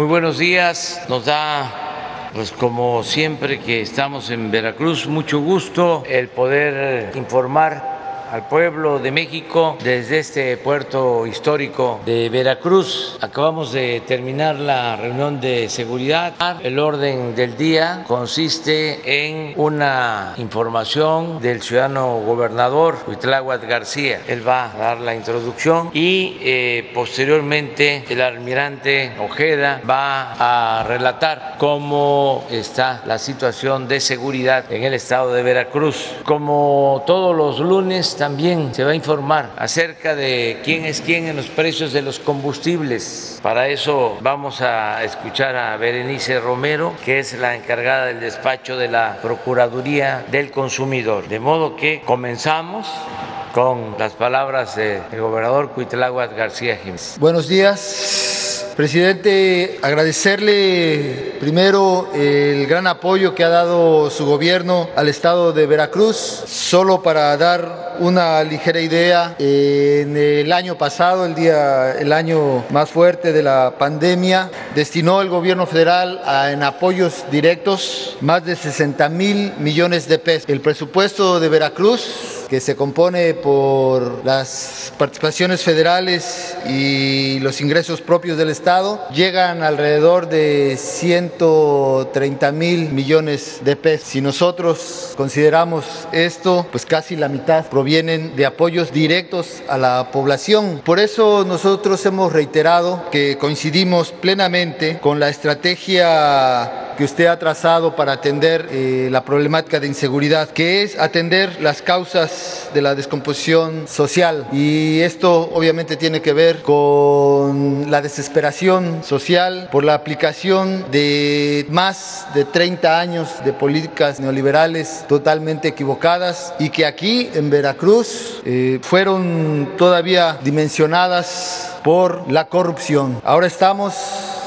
Muy buenos días. Nos da, pues como siempre que estamos en Veracruz, mucho gusto el poder informar al pueblo de México desde este puerto histórico de Veracruz. Acabamos de terminar la reunión de seguridad. El orden del día consiste en una información del ciudadano gobernador Huitláhuac García. Él va a dar la introducción y eh, posteriormente el almirante Ojeda va a relatar cómo está la situación de seguridad en el estado de Veracruz. Como todos los lunes, también se va a informar acerca de quién es quién en los precios de los combustibles. Para eso vamos a escuchar a Berenice Romero, que es la encargada del despacho de la Procuraduría del Consumidor. De modo que comenzamos con las palabras del gobernador Cuitláhuac García Jiménez. Buenos días. Presidente, agradecerle primero el gran apoyo que ha dado su gobierno al estado de Veracruz. Solo para dar una ligera idea, en el año pasado, el día, el año más fuerte de la pandemia, destinó el gobierno federal a, en apoyos directos más de 60 mil millones de pesos. El presupuesto de Veracruz que se compone por las participaciones federales y los ingresos propios del Estado, llegan alrededor de 130 mil millones de pesos. Si nosotros consideramos esto, pues casi la mitad provienen de apoyos directos a la población. Por eso nosotros hemos reiterado que coincidimos plenamente con la estrategia que usted ha trazado para atender eh, la problemática de inseguridad, que es atender las causas de la descomposición social. Y esto obviamente tiene que ver con la desesperación social por la aplicación de más de 30 años de políticas neoliberales totalmente equivocadas y que aquí en Veracruz eh, fueron todavía dimensionadas por la corrupción. Ahora estamos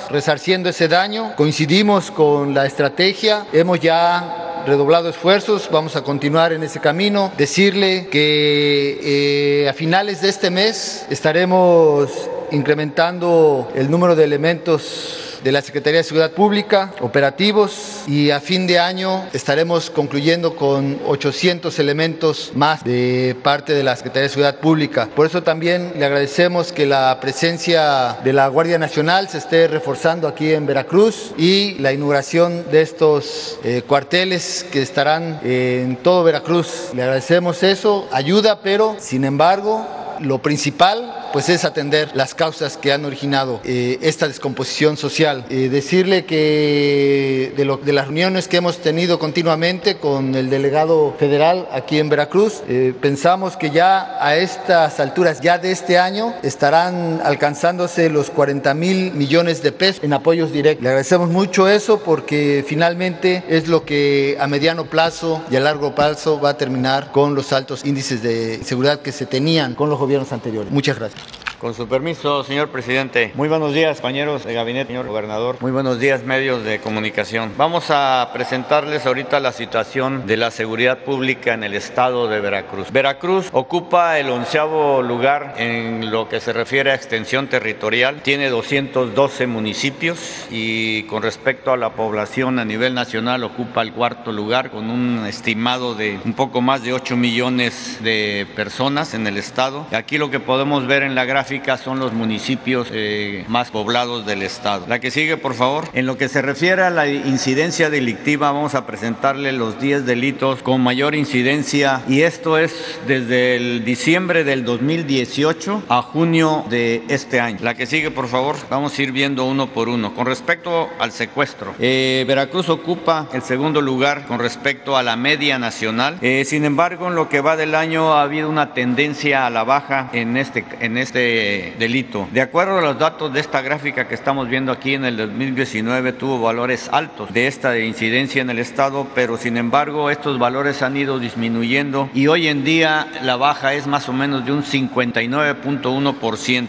resarciendo ese daño. Coincidimos con la estrategia, hemos ya redoblado esfuerzos, vamos a continuar en ese camino. Decirle que eh, a finales de este mes estaremos incrementando el número de elementos de la Secretaría de Seguridad Pública, operativos, y a fin de año estaremos concluyendo con 800 elementos más de parte de la Secretaría de Seguridad Pública. Por eso también le agradecemos que la presencia de la Guardia Nacional se esté reforzando aquí en Veracruz y la inauguración de estos eh, cuarteles que estarán en todo Veracruz. Le agradecemos eso, ayuda, pero sin embargo, lo principal pues es atender las causas que han originado eh, esta descomposición social. Eh, decirle que de, las reuniones que hemos tenido continuamente con el delegado federal aquí en Veracruz, eh, pensamos que ya a estas alturas, ya de este año, estarán alcanzándose los 40 mil millones de pesos en apoyos directos. Le agradecemos mucho eso porque finalmente es lo que a mediano plazo y a largo plazo va a terminar con los altos índices de seguridad que se tenían con los gobiernos anteriores. Muchas gracias. Con su permiso, señor presidente. Muy buenos días, compañeros de gabinete, señor gobernador. Muy buenos días, medios de comunicación. Vamos a presentarles ahorita la situación de la seguridad pública en el estado de Veracruz. Veracruz ocupa el onceavo lugar en lo que se refiere a extensión territorial. Tiene 212 municipios y con respecto a la población a nivel nacional ocupa el cuarto lugar con un estimado de un poco más de 8 millones de personas en el estado. Aquí lo que podemos ver en la gráfica son los municipios eh, más poblados del estado. La que sigue, por favor. En lo que se refiere a la incidencia delictiva, vamos a presentarle los 10 delitos con mayor incidencia y esto es desde el diciembre del 2018 a junio de este año. La que sigue, por favor. Vamos a ir viendo uno por uno. Con respecto al secuestro, eh, Veracruz ocupa el segundo lugar con respecto a la media nacional. Eh, sin embargo, en lo que va del año ha habido una tendencia a la baja en este, en este delito. De acuerdo a los datos de esta gráfica que estamos viendo aquí, en el 2019 tuvo valores altos de esta incidencia en el Estado, pero sin embargo estos valores han ido disminuyendo y hoy en día la baja es más o menos de un 59.1%.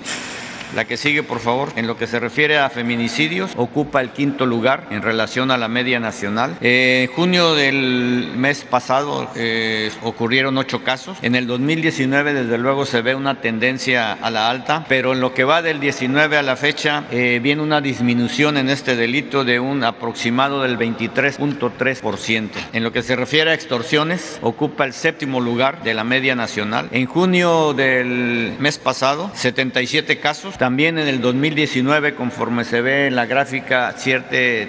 La que sigue, por favor. En lo que se refiere a feminicidios, ocupa el quinto lugar en relación a la media nacional. en junio del mes pasado eh, ocurrieron ocho casos. En el 2019, desde luego, se ve una tendencia a la alta, pero en lo que va del 19 a la fecha, eh, viene una disminución en este delito de un aproximado del 23.3%. En lo que se refiere a extorsiones, ocupa el séptimo lugar de la media nacional. En junio del mes pasado, 77 casos. También en el 2019, conforme se ve en la gráfica,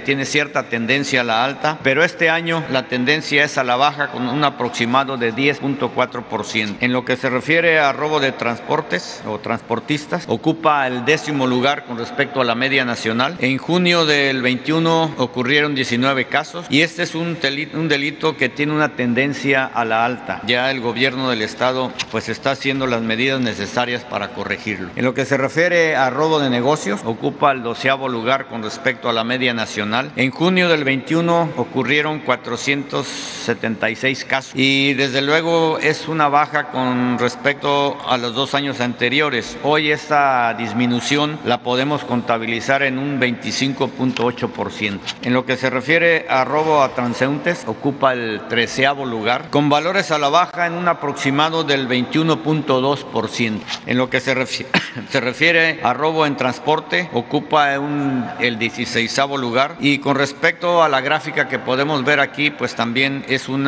tiene cierta tendencia a la alta, pero este año la tendencia es a la baja con un aproximado de 10.4%. En lo que se refiere a robo de transportes o transportistas, ocupa el décimo lugar con respecto a la media nacional. En junio del 21 ocurrieron 19 casos y este es un delito, un delito que tiene una tendencia a la alta. Ya el gobierno del estado pues está haciendo las medidas necesarias para corregirlo. En lo que se refiere a robo de negocios, ocupa el doceavo lugar con respecto a la media nacional. En junio del 21 ocurrieron 476 casos y desde luego es una baja con respecto a los dos años anteriores. Hoy esta disminución la podemos contabilizar en un 25.8%. En lo que se refiere a robo a transeúntes, ocupa el treceavo lugar, con valores a la baja en un aproximado del 21.2%. En lo que se refiere, se refiere a robo en transporte, ocupa el 16 lugar. Y con respecto a la gráfica que podemos ver aquí, pues también es un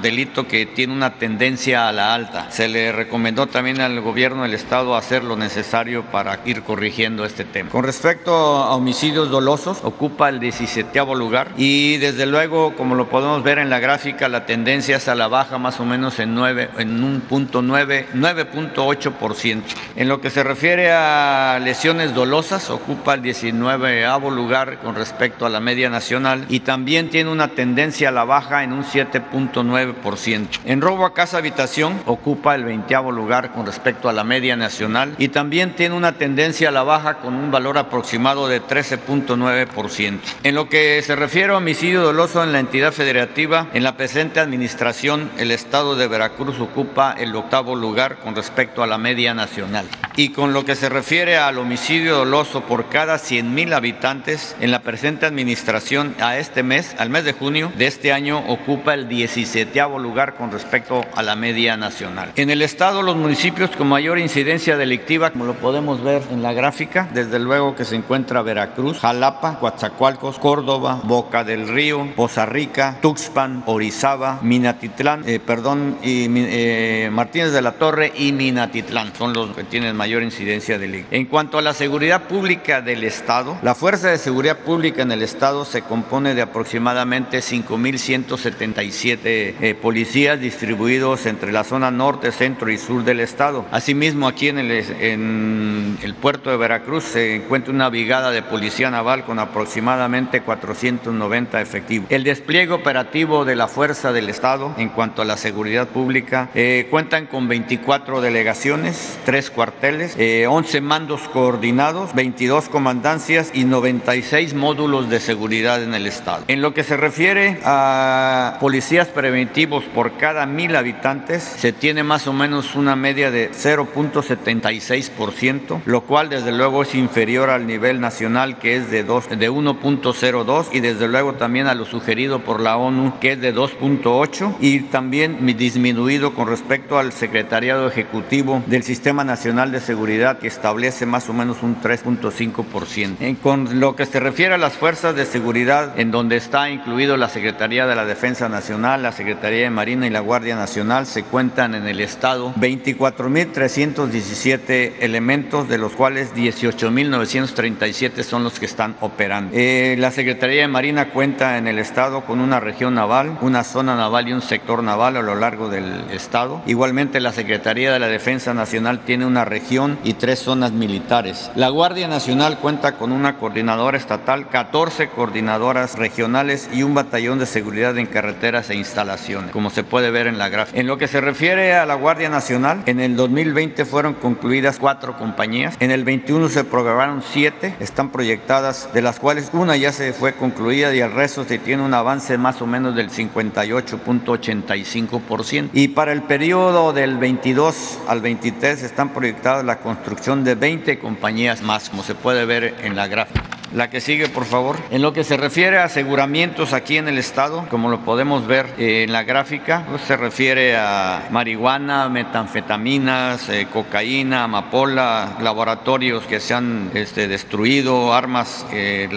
delito que tiene una tendencia a la alta. Se le recomendó también al gobierno del estado hacer lo necesario para ir corrigiendo este tema. Con respecto a homicidios dolosos, ocupa el 17 lugar y desde luego, como lo podemos ver en la gráfica, la tendencia es a la baja más o menos en 9, en un punto 9, 9.8%. En lo que se refiere a lesiones dolosas, ocupa el 19 lugar con respecto a la media nacional y también tiene una tendencia a la baja en un 7.9%. En robo a casa habitación ocupa el 20 lugar con respecto a la media nacional y también tiene una tendencia a la baja con un valor aproximado de 13.9%. En lo que se refiere a homicidio doloso en la entidad federativa, en la presente administración el estado de Veracruz ocupa el octavo lugar con respecto a la media nacional. Y con lo que se refiere al homicidio doloso por cada 100.000 habitantes, en la presente administración a este mes, al mes de junio de este año, ocupa el 17 lugar con respecto a la media nacional. En el estado, los municipios con mayor incidencia delictiva, como lo podemos ver en la gráfica, desde luego que se encuentra Veracruz, Jalapa, Coatzacoalcos, Córdoba, Boca del Río, Poza Rica, Tuxpan, Orizaba, Minatitlán, eh, perdón, y eh, Martínez de la Torre y Minatitlán son los que tienen mayor incidencia delictiva. En cuanto a la seguridad pública del estado, la Fuerza de Seguridad Pública en el estado se compone de aproximadamente 5.177 eh, policías distribuidos entre la zona norte, centro y sur del estado. Asimismo, aquí en el, puerto de Veracruz se encuentra una brigada de policía naval con aproximadamente 490 efectivos. El despliegue operativo de la Fuerza del Estado en cuanto a la seguridad pública eh, cuentan con 24 delegaciones, 3 cuarteles, 11 eh, mandos coordinados, 22 comandancias y 96 módulos de seguridad en el Estado. En lo que se refiere a policías preventivos por cada mil habitantes, se tiene más o menos una media de 0.76%, lo cual desde luego es inferior al nivel nacional que es de, de 1.02 y desde luego también a lo sugerido por la ONU que es de 2.8 y también disminuido con respecto al Secretariado Ejecutivo del Sistema Nacional de Seguridad que establece más o menos un 3.5%. Con lo que se refiere a las fuerzas de seguridad, en donde está incluido la Secretaría de la Defensa Nacional, la Secretaría de Marina y la Guardia Nacional, se cuentan en el Estado 24.317 elementos, de los cuales 18.937 son los que están operando. Eh, la Secretaría de Marina cuenta en el Estado con una región naval, una zona naval y un sector naval a lo largo del Estado. Igualmente, la Secretaría de la Defensa Nacional tiene una región y tres zonas militares. La Guardia Nacional cuenta con una coordinadora estatal, 14 coordinadoras regionales y un batallón de seguridad en carreteras e instalaciones, como se puede ver en la gráfica. En lo que se refiere a la Guardia Nacional, en el 2020 fueron concluidas cuatro compañías, en el 21 se programaron siete, están proyectadas, de las cuales una ya se fue concluida y el resto se tiene un avance más o menos del 58.85%. Y para el periodo del 22 al 23 están proyectadas la construcción de 20 compañías más, como se puede ver en la gráfica. La que sigue, por favor. En lo que se refiere a aseguramientos aquí en el estado, como lo podemos ver eh, en la gráfica, pues se refiere a marihuana, metanfetaminas, eh, cocaína, amapola, laboratorios que se han este, destruido, armas,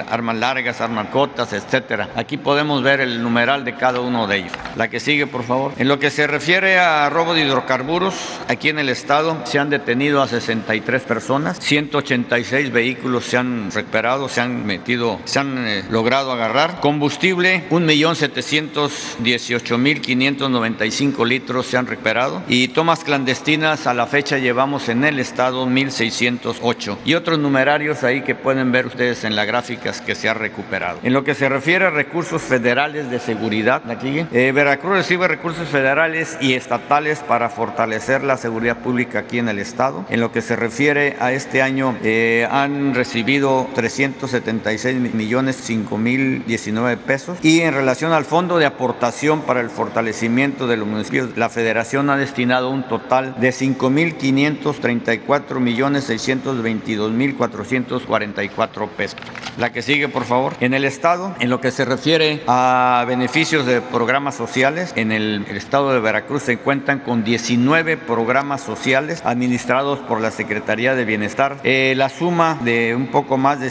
armas largas, armas cortas, etcétera. Aquí podemos ver el numeral de cada uno de ellos. La que sigue, por favor. En lo que se refiere a robo de hidrocarburos, aquí en el estado se han detenido a 63 personas, 186 vehículos se han recuperado, se han metido, se han eh, logrado agarrar. Combustible, 1.718.595 litros se han recuperado. Y tomas clandestinas, a la fecha llevamos en el estado 1.608. Y otros numerarios ahí que pueden ver ustedes en las gráficas que se ha recuperado. En lo que se refiere a recursos federales de seguridad, aquí, eh, Veracruz recibe recursos federales y estatales para fortalecer la seguridad pública aquí en el estado. En lo que se refiere a este año, eh, han recibido 300 76 millones 5 mil 19 pesos. Y en relación al fondo de aportación para el fortalecimiento de los municipios, la federación ha destinado un total de 5 mil 534 millones 622 mil 444 pesos. La que sigue, por favor. En el Estado, en lo que se refiere a beneficios de programas sociales, en el, Estado de Veracruz se cuentan con 19 programas sociales administrados por la Secretaría de Bienestar. Eh, la suma de un poco más de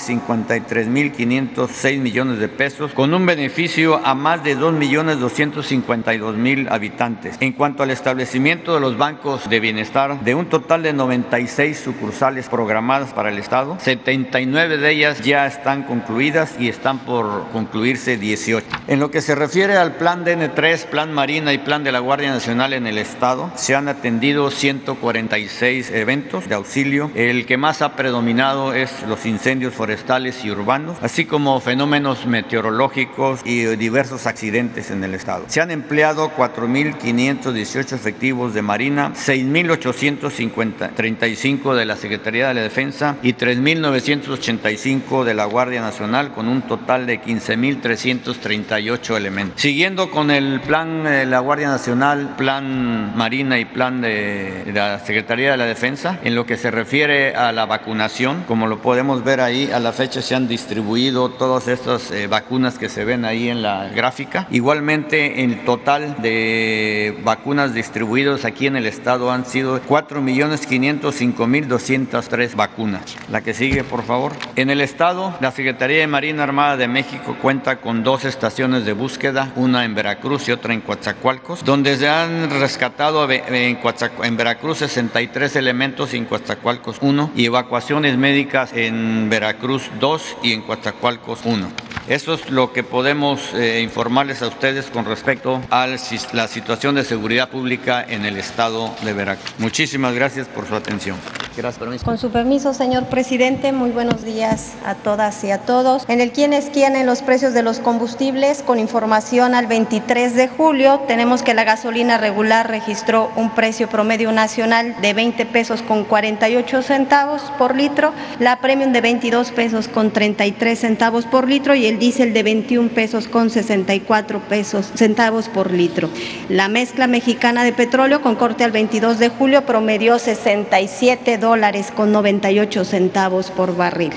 53.506 millones de pesos, con un beneficio a más de 2.252.000 habitantes. En cuanto al establecimiento de los bancos de bienestar, de un total de 96 sucursales programadas para el Estado, 79 de ellas ya están concluidas y están por concluirse 18. En lo que se refiere al plan DN3, plan Marina y plan de la Guardia Nacional en el Estado, se han atendido 146 eventos de auxilio. El que más ha predominado es los incendios forestales urbanos, así como fenómenos meteorológicos y diversos accidentes en el Estado. Se han empleado 4.518 efectivos de Marina, 6.835 de la Secretaría de la Defensa y 3.985 de la Guardia Nacional con un total de 15.338 elementos. Siguiendo con el plan de la Guardia Nacional, plan Marina y plan de, la Secretaría de la Defensa, en lo que se refiere a la vacunación, como lo podemos ver ahí, a la fecha se han distribuido todas estas eh, vacunas que se ven ahí en la gráfica. Igualmente, el total de vacunas distribuidas aquí en el estado han sido 4.505.203 vacunas. La que sigue, por favor. En el estado, la Secretaría de Marina Armada de México cuenta con dos estaciones de búsqueda, una en Veracruz y otra en Coatzacoalcos, donde se han rescatado en, en Veracruz 63 elementos y en Coatzacoalcos 1 y evacuaciones médicas en Veracruz 2 y en Coatzacoalcos 1. Eso es lo que podemos eh, informarles a ustedes con respecto a la situación de seguridad pública en el estado de Veracruz. Muchísimas gracias por su atención. Gracias, Con su permiso, señor presidente, muy buenos días a todas y a todos. En el quién es quién en los precios de los combustibles, con información al 23 de julio, tenemos que la gasolina regular registró un precio promedio nacional de 20 pesos con 48 centavos por litro, la premium de 22 pesos con 33 centavos por litro y el diésel de 21 pesos con 64 pesos centavos por litro. La mezcla mexicana de petróleo con corte al 22 de julio promedió 67 dólares con 98 centavos por barril.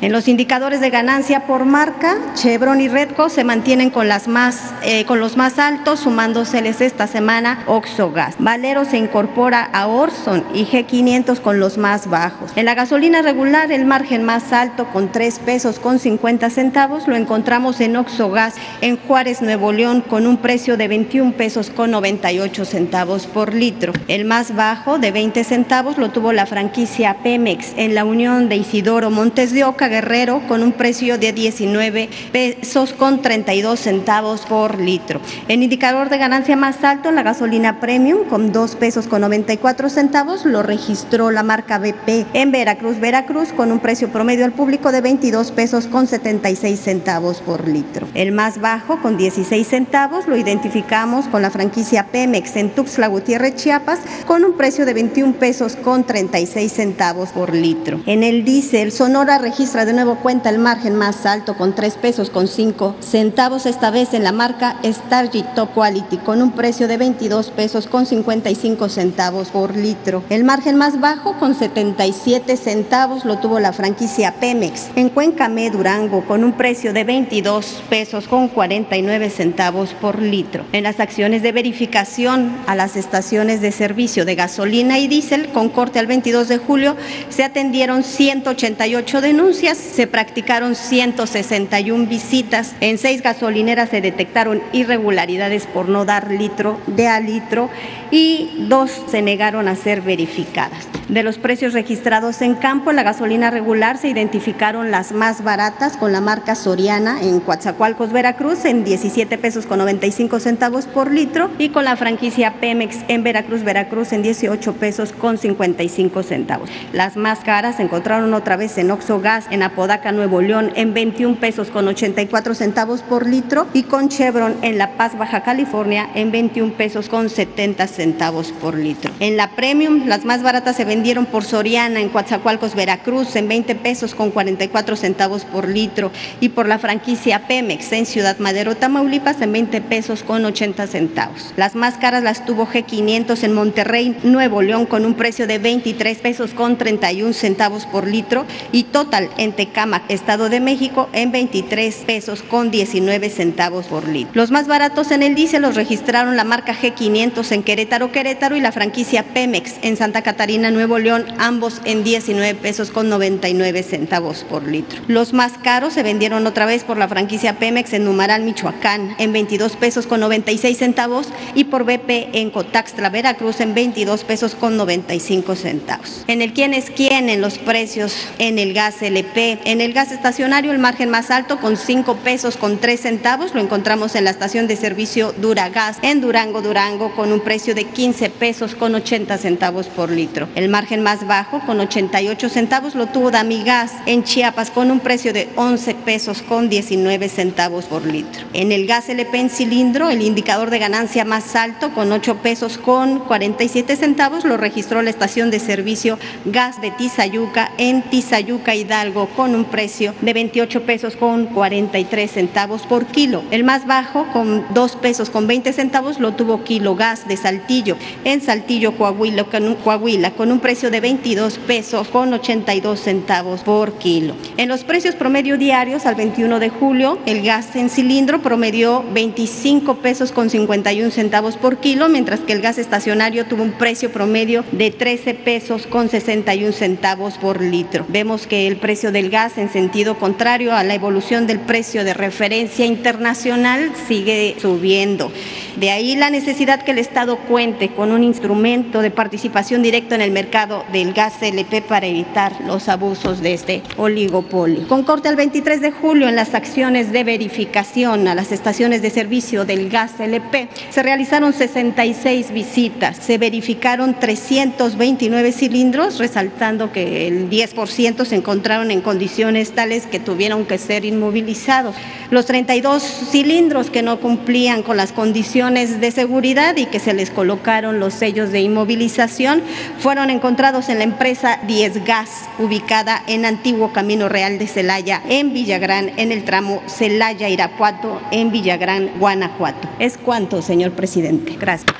En los indicadores de ganancia por marca, Chevron y Redco se mantienen con, las más, eh, con los más altos, sumándoseles esta semana Oxogas. Valero se incorpora a Orson y G500 con los más bajos. En la gasolina regular, el margen más alto con 3 pesos con 50 centavos lo encontramos en Oxogas en Juárez, Nuevo León, con un precio de 21 pesos con 98 centavos por litro. El más bajo de 20 centavos lo tuvo la franquicia Pemex en la unión de Isidoro Montes de Oca Guerrero con un precio de 19 pesos con 32 centavos por litro. El indicador de ganancia más alto, la gasolina premium con 2 pesos con 94 centavos, lo registró la marca BP en Veracruz, Veracruz con un precio promedio al público de 22 pesos con 76 centavos por litro. El más bajo con 16 centavos lo identificamos con la franquicia Pemex en Tuxtla Gutiérrez, Chiapas con un precio de 21 pesos con 36 56 centavos por litro. En el diésel, Sonora registra de nuevo cuenta el margen más alto con 3 pesos con 5 centavos, esta vez en la marca Stargit Top Quality, con un precio de 22 pesos con 55 centavos por litro. El margen más bajo con 77 centavos lo tuvo la franquicia Pemex. En Cuencamé, Durango, con un precio de 22 pesos con 49 centavos por litro. En las acciones de verificación a las estaciones de servicio de gasolina y diésel con corte al 22 de julio se atendieron 188 denuncias, se practicaron 161 visitas. En seis gasolineras se detectaron irregularidades por no dar litro de a litro y dos se negaron a ser verificadas. De los precios registrados en campo, la gasolina regular se identificaron las más baratas con la marca En Coatzacoalcos, Veracruz, en 17 pesos con 95 centavos por litro y con la franquicia Pemex en Veracruz, Veracruz, en 18 pesos con 55 centavos. Las más caras se encontraron otra vez en Oxo Gas, en Apodaca, Nuevo León, en 21 pesos con 84 centavos por litro y con Chevron en La Paz, Baja California, en 21 pesos con 70 centavos por litro. En la Premium, las más baratas se vendieron por Soriana en Coatzacoalcos, Veracruz, en 20 pesos con 44 centavos por litro y por la franquicia Pemex en Ciudad Madero, Tamaulipas, en 20 pesos con 80 centavos. Las más caras las tuvo G500 en Monterrey, Nuevo León, con un precio de 23 pesos con 31 centavos por litro y Total en Tecámac, Estado de México, en 23 pesos con 19 centavos por litro. Los más baratos en el diésel los registraron la marca G500 en Querétaro, Querétaro y la franquicia Pemex en Santa Catarina, Nuevo León, ambos en 19 pesos con 99 centavos por litro. Los más caros se vendieron otra vez por la franquicia Pemex en Numaral, Michoacán, en 22 pesos con 96 centavos y por BP en Cotaxtla, Veracruz, en 22 pesos con 95 centavos. En el quién es quién en los precios en el gas LP, en el gas estacionario el margen más alto con 5 pesos con 3 centavos lo encontramos en la estación de servicio Duragas en Durango, Durango con un precio de 15 pesos con 80 centavos por litro. El margen más bajo, con 88 centavos, lo tuvo Damigas en Chiapas con un precio de 11 pesos con 19 centavos por litro. En el gas LP en cilindro, el indicador de ganancia más alto, con 8 pesos con 47 centavos, lo registró la estación de servicio Gas de Tizayuca en Tizayuca, Hidalgo, con un precio de 28 pesos con 43 centavos por kilo. El más bajo, con 2 pesos con 20 centavos, lo tuvo Kilo Gas de Saltillo en Saltillo, Coahuila, con un precio precio de 22 pesos con 82 centavos por kilo. En los precios promedio diarios al 21 de julio, el gas en cilindro promedió 25 pesos con 51 centavos por kilo, mientras que el gas estacionario tuvo un precio promedio de 13 pesos con 61 centavos por litro. Vemos que el precio del gas en sentido contrario a la evolución del precio de referencia internacional sigue subiendo. De ahí la necesidad que el Estado cuente con un instrumento de participación directa en el mercado del gas LP para evitar los abusos de este oligopolio. Con corte al 23 de julio en las acciones de verificación a las estaciones de servicio del gas LP se realizaron 66 visitas, se verificaron 329 cilindros, resaltando que el 10% se encontraron en condiciones tales que tuvieron que ser inmovilizados. Los 32 cilindros que no cumplían con las condiciones de seguridad y que se les colocaron los sellos de inmovilización fueron en encontrados en la empresa 10 Gas, ubicada en Antiguo Camino Real de Celaya, en Villagrán, en el tramo Celaya-Irapuato, en Villagrán, Guanajuato. Es cuanto, señor presidente. Gracias.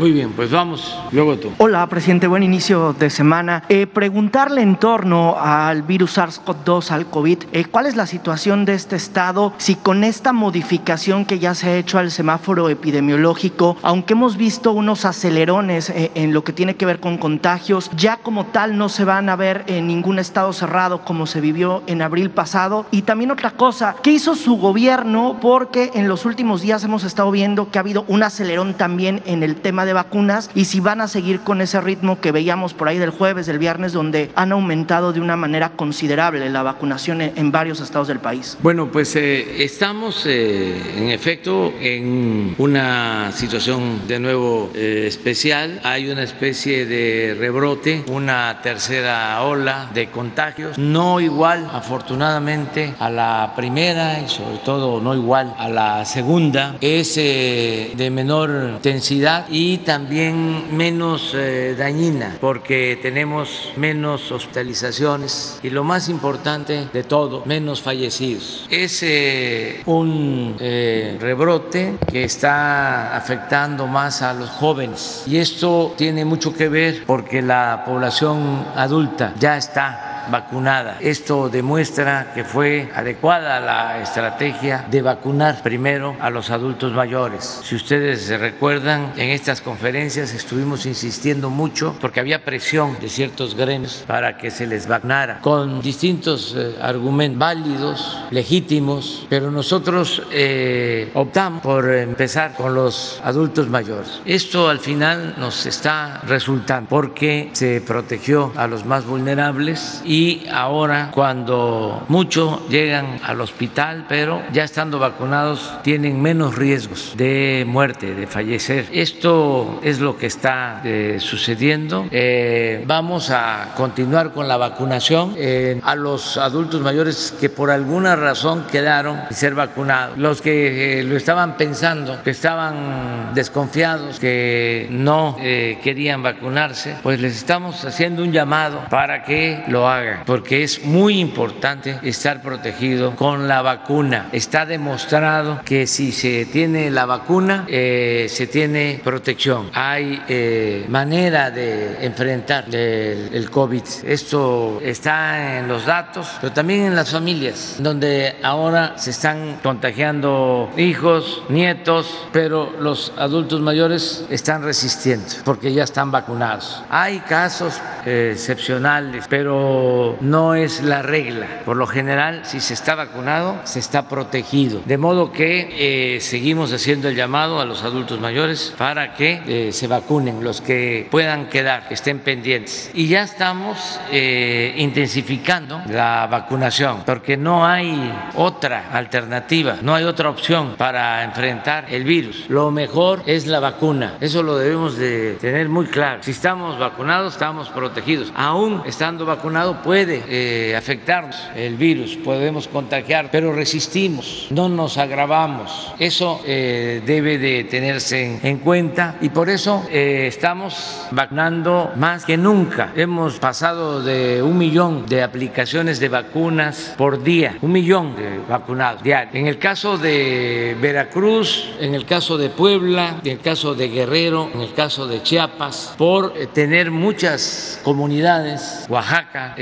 Muy bien, pues vamos, luego tú. Hola, presidente, buen inicio de semana. Eh, preguntarle en torno al virus SARS-CoV-2, al COVID, eh, ¿cuál es la situación de este estado? Si con esta modificación que ya se ha hecho al semáforo epidemiológico, aunque hemos visto unos acelerones eh, en lo que tiene que ver con contagios, ya como tal no se van a ver en ningún estado cerrado como se vivió en abril pasado. Y también otra cosa, ¿qué hizo su gobierno? Porque en los últimos días hemos estado viendo que ha habido un acelerón también en el tema de vacunas y si van a seguir con ese ritmo que veíamos por ahí del jueves, del viernes, donde han aumentado de una manera considerable la vacunación en, varios estados del país. Bueno, pues eh, estamos eh, en efecto en una situación de nuevo eh, especial. Hay una especie de rebrote, una tercera ola de contagios, no igual afortunadamente a la primera y sobre todo no igual a la segunda, es de menor intensidad y y también menos eh, dañina porque tenemos menos hospitalizaciones y lo más importante de todo, menos fallecidos. Es eh, un eh, rebrote que está afectando más a los jóvenes y esto tiene mucho que ver porque la población adulta ya está vacunada. Esto demuestra que fue adecuada la estrategia de vacunar primero a los adultos mayores. Si ustedes se recuerdan, en estas conferencias estuvimos insistiendo mucho porque había presión de ciertos gremios para que se les vacunara con distintos eh, argumentos válidos, legítimos, pero nosotros eh, optamos por empezar con los adultos mayores. Esto al final nos está resultando porque se protegió a los más vulnerables y ahora cuando muchos llegan al hospital, pero ya estando vacunados tienen menos riesgos de muerte, de fallecer. Esto es lo que está eh, sucediendo. Eh, vamos a continuar con la vacunación eh, a los adultos mayores que por alguna razón quedaron sin ser vacunados. Los que lo estaban pensando, que estaban desconfiados, que no querían vacunarse, pues les estamos haciendo un llamado para que lo hagan porque es muy importante estar protegido con la vacuna. Está demostrado que si se tiene la vacuna, eh, se tiene protección. Hay eh, manera de enfrentar el, el COVID. Esto está en los datos, pero también en las familias, donde ahora se están contagiando hijos, nietos, pero los adultos mayores están resistiendo porque ya están vacunados. Hay casos eh, excepcionales, pero no es la regla. Por lo general, si se está vacunado, se está protegido. De modo que eh, seguimos haciendo el llamado a los adultos mayores para que eh, se vacunen, los que puedan quedar, que estén pendientes. Y ya estamos eh, intensificando la vacunación, porque no hay otra alternativa, no hay otra opción para enfrentar el virus. Lo mejor es la vacuna. Eso lo debemos de tener muy claro. Si estamos vacunados, estamos protegidos. Aún estando vacunado puede eh, afectarnos el virus, podemos contagiar, pero resistimos, no nos agravamos. Eso eh, debe de tenerse en, cuenta y por eso eh, estamos vacunando más que nunca. Hemos pasado de un millón de aplicaciones de vacunas por día, un millón de vacunados diarios. En el caso de Veracruz, en el caso de Puebla, en el caso de Guerrero, en el caso de Chiapas, por tener muchas comunidades, Oaxaca,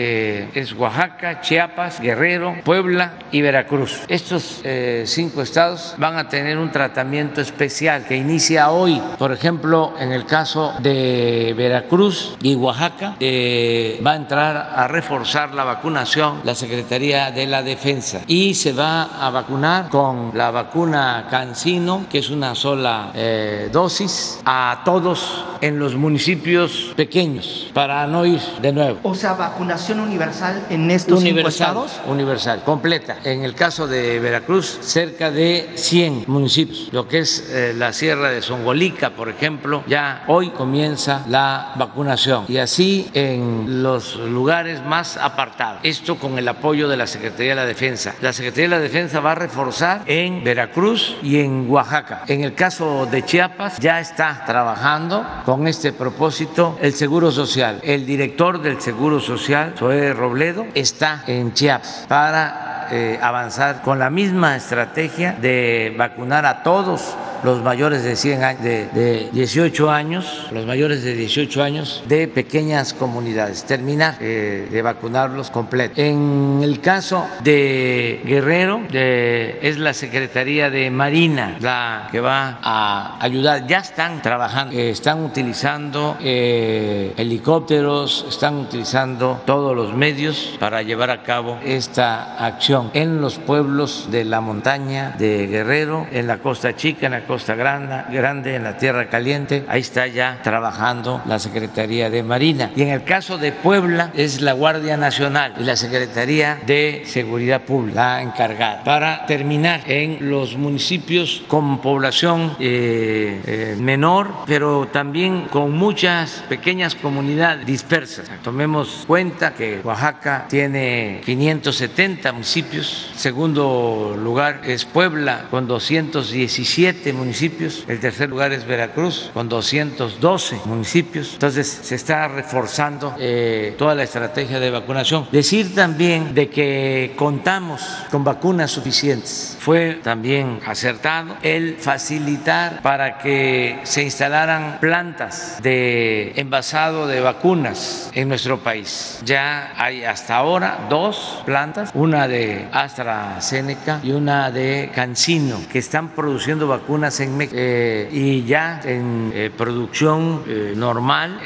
es Oaxaca, Chiapas, Guerrero, Puebla y Veracruz. Estos eh, cinco estados van a tener un tratamiento especial que inicia hoy. Por ejemplo, en el caso de Veracruz y Oaxaca, eh, va a entrar a reforzar la vacunación la Secretaría de la Defensa y se va a vacunar con la vacuna Cancino, que es una sola eh, dosis, a todos en los municipios pequeños para no ir de nuevo. O sea, vacunación universal en estos universal, cinco estados? Universal, completa. En el caso de Veracruz, cerca de 100 municipios. Lo que es eh, la Sierra de Songolica, por ejemplo, ya hoy comienza la vacunación. Y así en los lugares más apartados. Esto con el apoyo de la Secretaría de la Defensa. La Secretaría de la Defensa va a reforzar en Veracruz y en Oaxaca. En el caso de Chiapas, ya está trabajando con este propósito el Seguro Social. El director del Seguro Social, Robledo está en Chiapas para eh, avanzar con la misma estrategia de vacunar a todos los mayores de 100 años, de, 18 años, los mayores de 18 años de pequeñas comunidades, terminar eh, de vacunarlos completos. En el caso de Guerrero, es la Secretaría de Marina la que va a ayudar. Ya están trabajando, eh, están utilizando eh, helicópteros, están utilizando todos los medios para llevar a cabo esta acción en los pueblos de la montaña de Guerrero, en la Costa Chica, en la Costa Grande, en la Tierra Caliente, ahí está ya trabajando la Secretaría de Marina. Y en el caso de Puebla es la Guardia Nacional y la Secretaría de Seguridad Pública encargada para terminar en los municipios con población eh, eh, menor, pero también con muchas pequeñas comunidades dispersas. Tomemos cuenta que Oaxaca tiene 570 municipios, segundo lugar es Puebla con 217 municipios el tercer lugar es Veracruz con 212 municipios, entonces se está reforzando eh, toda la estrategia de vacunación. Decir también de que contamos con vacunas suficientes. Fue también acertado el facilitar para que se instalaran plantas de envasado de vacunas en nuestro país. Ya hay hasta ahora dos plantas, una de AstraZeneca y una de CanSino, que están produciendo vacunas en México eh, y ya en eh, producción eh, normal,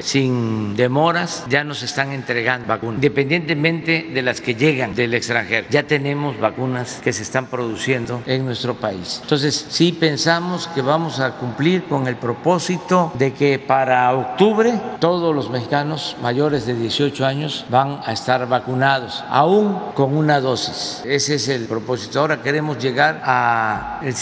sin demoras, ya nos están entregando vacunas, independientemente de las que llegan del extranjero. Ya tenemos vacunas que se están produciendo en nuestro país. Entonces, sí pensamos que vamos a cumplir con el propósito de que para octubre todos los mexicanos mayores de 18 años van a estar vacunados, aún con una dosis. Ese es el propósito. Ahora queremos llegar a el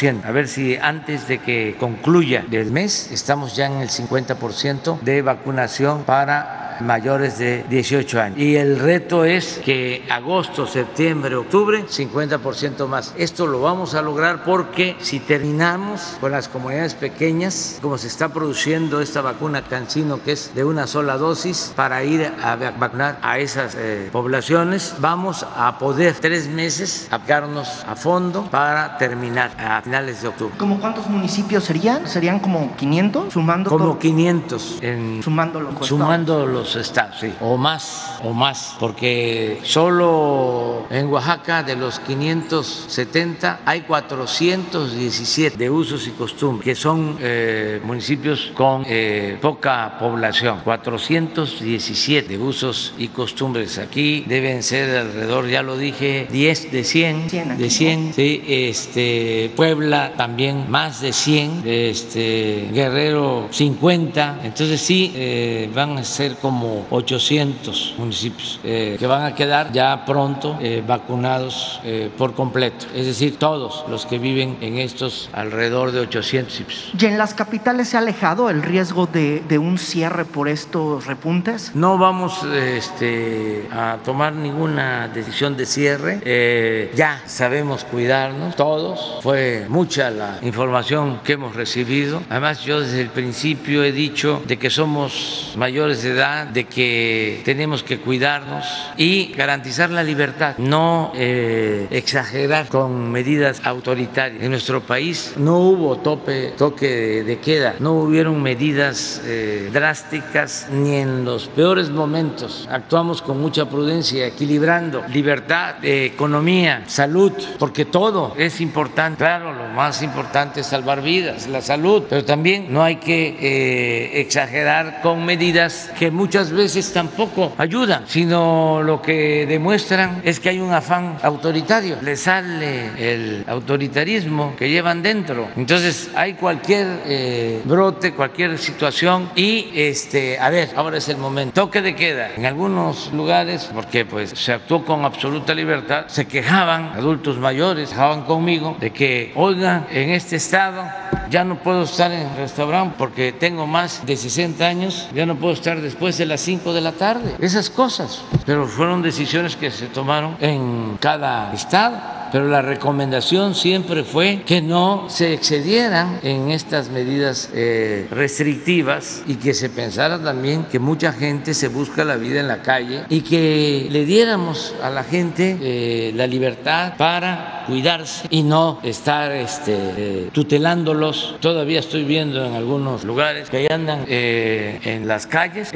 50%, a ver si antes de que concluya el mes estamos ya en el 50% de vacunación para mayores de 18 años. Y el reto es que agosto, septiembre, octubre, 50% más. Esto lo vamos a lograr porque si terminamos con las comunidades pequeñas, como se está produciendo esta vacuna Cancino, que es de una sola dosis, para ir a vacunar a esas eh, poblaciones, vamos a poder tres meses aplicarnos a fondo para terminar a finales de octubre. ¿Cómo cuántos municipios serían? ¿Serían como 500? Sumando como 500 en, sumando los sumando los estados, sí, o más, o más, porque solo en Oaxaca de los 570 hay 417 de usos y costumbres, que son eh, municipios con eh, poca población, 417 de usos y costumbres. Aquí deben ser alrededor, ya lo dije, 10 de 100, de 100, sí, este, Puebla también más de 100, este, Guerrero 50, entonces sí eh, van a ser como 800 municipios eh, que van a quedar ya pronto eh, vacunados eh, por completo, es decir, todos los que viven en estos alrededor de 800 municipios. ¿Y en las capitales se ha alejado el riesgo de, de un cierre por estos repuntes? No vamos este, a tomar ninguna decisión de cierre, ya sabemos cuidarnos todos, fue mucha la información que hemos recibido, además yo desde el principio he dicho de que somos mayores de edad, de que tenemos que cuidarnos y garantizar la libertad, no eh, exagerar con medidas autoritarias. En nuestro país no hubo tope, toque de queda, no hubieron medidas eh, drásticas ni en los peores momentos. Actuamos con mucha prudencia, equilibrando libertad, economía, salud, porque todo es importante. Claro, lo más importante es salvar vidas, la salud, pero también no hay que eh, exagerar con medidas que muchas muchas veces tampoco ayudan, sino lo que demuestran es que hay un afán autoritario. Le sale el autoritarismo que llevan dentro. Entonces hay cualquier eh, brote, cualquier situación y este, a ver, ahora es el momento. Toque de queda. En algunos lugares, porque pues se actuó con absoluta libertad, se quejaban adultos mayores, quejaban conmigo de que, oigan, en este estado ya no puedo estar en el restaurante porque tengo más de 60 años, ya no puedo estar después de las 5 de la tarde. Esas cosas. Pero fueron decisiones que se tomaron en cada estado pero la recomendación siempre fue que no se excedieran en estas medidas eh, restrictivas y que se pensara también que mucha gente se busca la vida en la calle y que le diéramos a la gente eh, la libertad para cuidarse y no estar este, eh, tutelándolos. Todavía estoy viendo en algunos lugares que ahí andan en las calles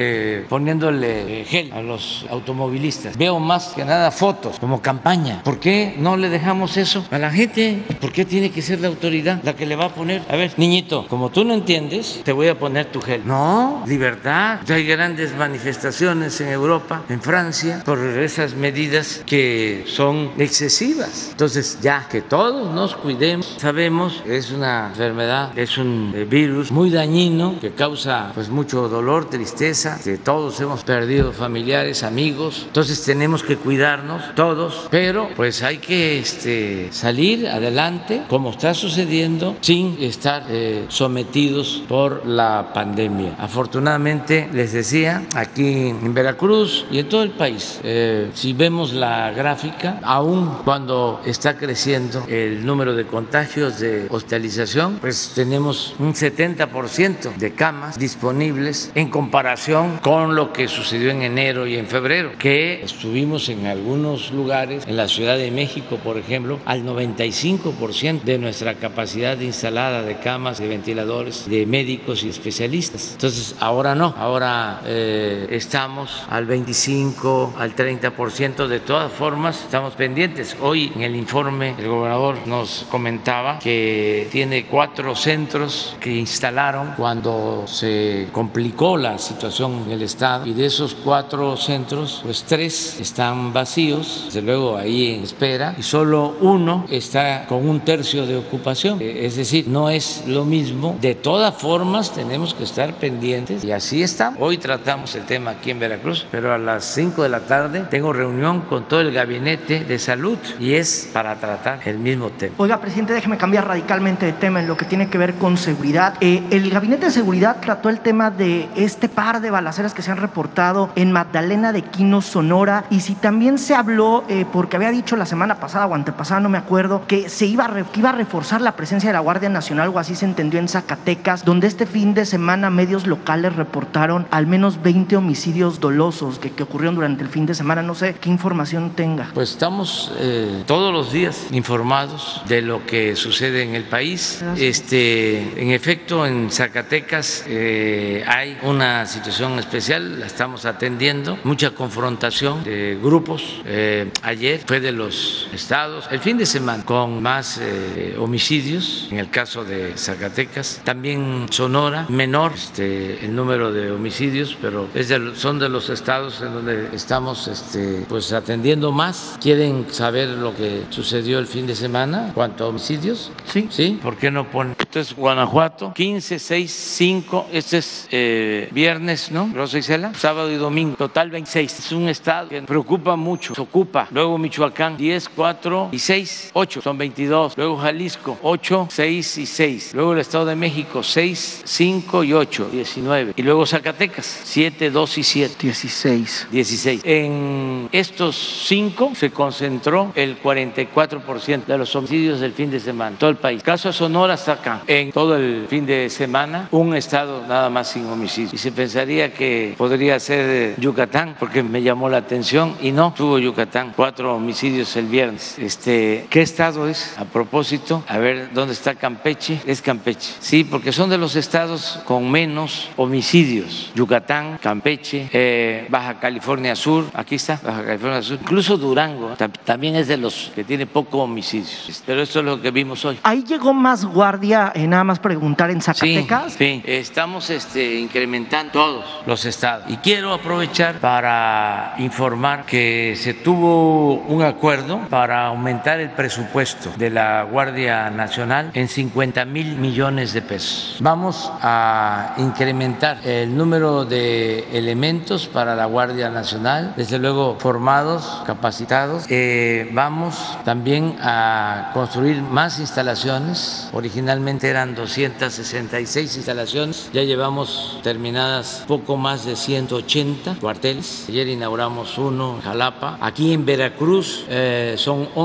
poniéndole gel a los automovilistas. Veo más que nada fotos como campaña. ¿Por qué no le dejamos dejamos eso a la gente. ¿Por qué tiene que ser la autoridad la que le va a poner? A ver, niñito, como tú no entiendes, te voy a poner tu gel. No, libertad. Hay grandes manifestaciones en Europa, en Francia, por esas medidas que son excesivas. Entonces, ya que todos nos cuidemos, sabemos, es una enfermedad, es un eh, virus muy dañino que causa pues mucho dolor, tristeza, que todos hemos perdido familiares, amigos. Entonces, tenemos que cuidarnos todos, pero pues hay que este, salir adelante como está sucediendo sin estar eh, sometidos por la pandemia. Afortunadamente, les decía, aquí en Veracruz y en todo el país, eh, si vemos la gráfica, aún cuando está creciendo, el número de contagios de hospitalización, pues tenemos un 70% de camas disponibles en comparación con lo que sucedió en enero y en febrero, que estuvimos en algunos lugares, en la Ciudad de México, por ejemplo, al 95% de nuestra capacidad instalada de camas, de ventiladores, de médicos y especialistas. Entonces, ahora no, ahora eh, estamos al 25, al 30%. De todas formas, estamos pendientes. Hoy en el informe el gobernador nos comentaba que tiene cuatro centros que instalaron cuando se complicó la situación en el estado y de esos cuatro centros, pues tres están vacíos, desde luego ahí en espera y solo uno está con un tercio de ocupación. Eh, es decir, no es lo mismo. De todas formas, tenemos que estar pendientes y así está. Hoy tratamos el tema aquí en Veracruz, pero a las 5 de la tarde tengo reunión con todo el gabinete de salud y es para tratar el mismo tema. Oiga, presidente, déjeme cambiar radicalmente de tema en lo que tiene que ver con seguridad. Eh, el gabinete de seguridad trató el tema de este par de balaceras que se han reportado en Magdalena de Quino, Sonora, y si también se habló, eh, porque había dicho la semana pasada o antepasada, no me acuerdo, que se iba a, que iba a reforzar la presencia de la Guardia Nacional, o así se entendió en Zacatecas, donde este fin de semana medios locales reportaron al menos 20 homicidios dolosos que, que ocurrieron durante el fin de semana. No sé qué información tenga. Pues estamos eh, todos los días informados de lo que sucede en el país. Este, en efecto, en Zacatecas eh, hay una situación especial, la estamos atendiendo, mucha confrontación de grupos. Eh, ayer fue de los estados, el fin de semana, con más homicidios, en el caso de Zacatecas, también Sonora, menor este, el número de homicidios, pero es son de los estados en donde estamos este, pues atendiendo más. ¿Quieren saber lo que sucedió el fin de semana cuánto a homicidios? Sí. ¿Sí? ¿Por qué no ponen? Esto es Guanajuato, 15, 6, 5, este es eh, viernes, ¿no? Rosa Isela, sábado y domingo, total 26. Es un estado que preocupa mucho, se ocupa. Luego Michoacán, 10, 4 y 6, 8, son 22. Luego Jalisco, 8, 6 y 6. Luego el Estado de México, 6, 5 y 8, 19. Y luego Zacatecas, 7, 2 y 7. 16. 16. En estos cinco se concentró el 44% de los homicidios del fin de semana, todo el país. Caso Sonora está acá. En todo el fin de semana, un estado nada más sin homicidios. Y se pensaría que podría ser Yucatán, porque me llamó la atención, y no, tuvo Yucatán, cuatro homicidios el viernes. Este, ¿Qué estado es? A propósito, a ver dónde está Campeche. Es Campeche. Sí, porque son de los estados con menos homicidios. Yucatán, Campeche, eh, Baja California Sur, aquí está, Baja California Sur, incluso Durango también es de los que tiene poco homicidios. Pero esto es lo que vimos hoy. Ahí llegó más guardia, eh, nada más preguntar en Zacatecas. Sí, estamos este, incrementando todos los estados. Y quiero aprovechar para informar que se tuvo un acuerdo para aumentar el presupuesto de la Guardia Nacional en 50 mil millones de pesos. Vamos a incrementar el número de elementos para la Guardia Nacional, desde luego formados, capacitados. Eh, vamos también a construir más instalaciones. Originalmente eran 266 instalaciones, ya llevamos terminadas poco más de 180 cuarteles. Ayer inauguramos uno en Jalapa. Aquí en Veracruz eh, son 11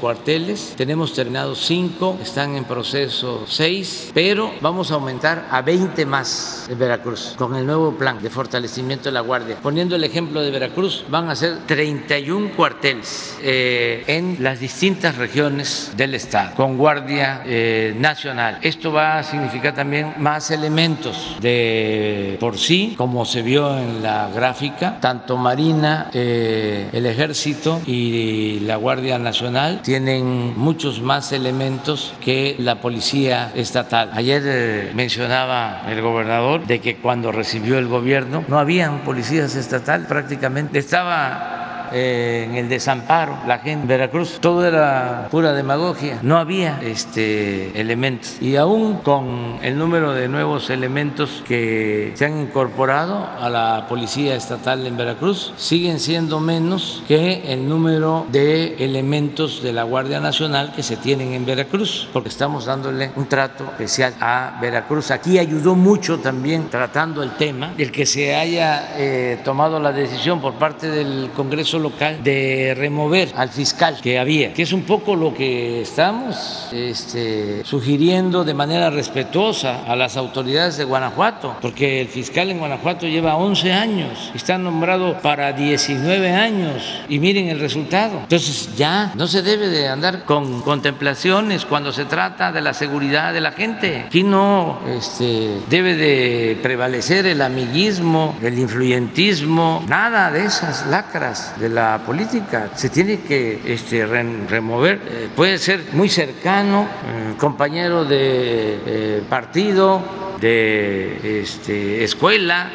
cuarteles, tenemos terminados 5, están en proceso 6, pero vamos a aumentar a 20 más en Veracruz con el nuevo plan de fortalecimiento de la Guardia. Poniendo el ejemplo de Veracruz, van a ser 31 cuarteles eh, en las distintas regiones del Estado con Guardia eh, Nacional. Esto va a significar también más elementos de por sí, como se vio en la gráfica, tanto Marina, eh, el Ejército y la Guardia Nacional tienen muchos más elementos que la Policía Estatal. Ayer mencionaba el gobernador de que cuando recibió el gobierno no habían policías estatal prácticamente. Estaba eh, en el desamparo, la gente en Veracruz, todo era pura demagogia, no había este, elementos. Y aún con el número de nuevos elementos que se han incorporado a la Policía Estatal en Veracruz, siguen siendo menos que el número de elementos de la Guardia Nacional que se tienen en Veracruz, porque estamos dándole un trato especial a Veracruz. Aquí ayudó mucho también tratando el tema, el que se haya eh, tomado la decisión por parte del Congreso Local de remover al fiscal que había, que es un poco lo que estamos este, sugiriendo de manera respetuosa a las autoridades de Guanajuato, porque el fiscal en Guanajuato lleva 11 años, está nombrado para 19 años y miren el resultado. Entonces ya no se debe de andar con contemplaciones cuando se trata de la seguridad de la gente. Aquí no este, debe de prevalecer el amiguismo, el influyentismo, nada de esas lacras de la política. Se tiene que este, remover. Eh, puede ser muy cercano, eh, compañero de eh, partido, de este, escuela,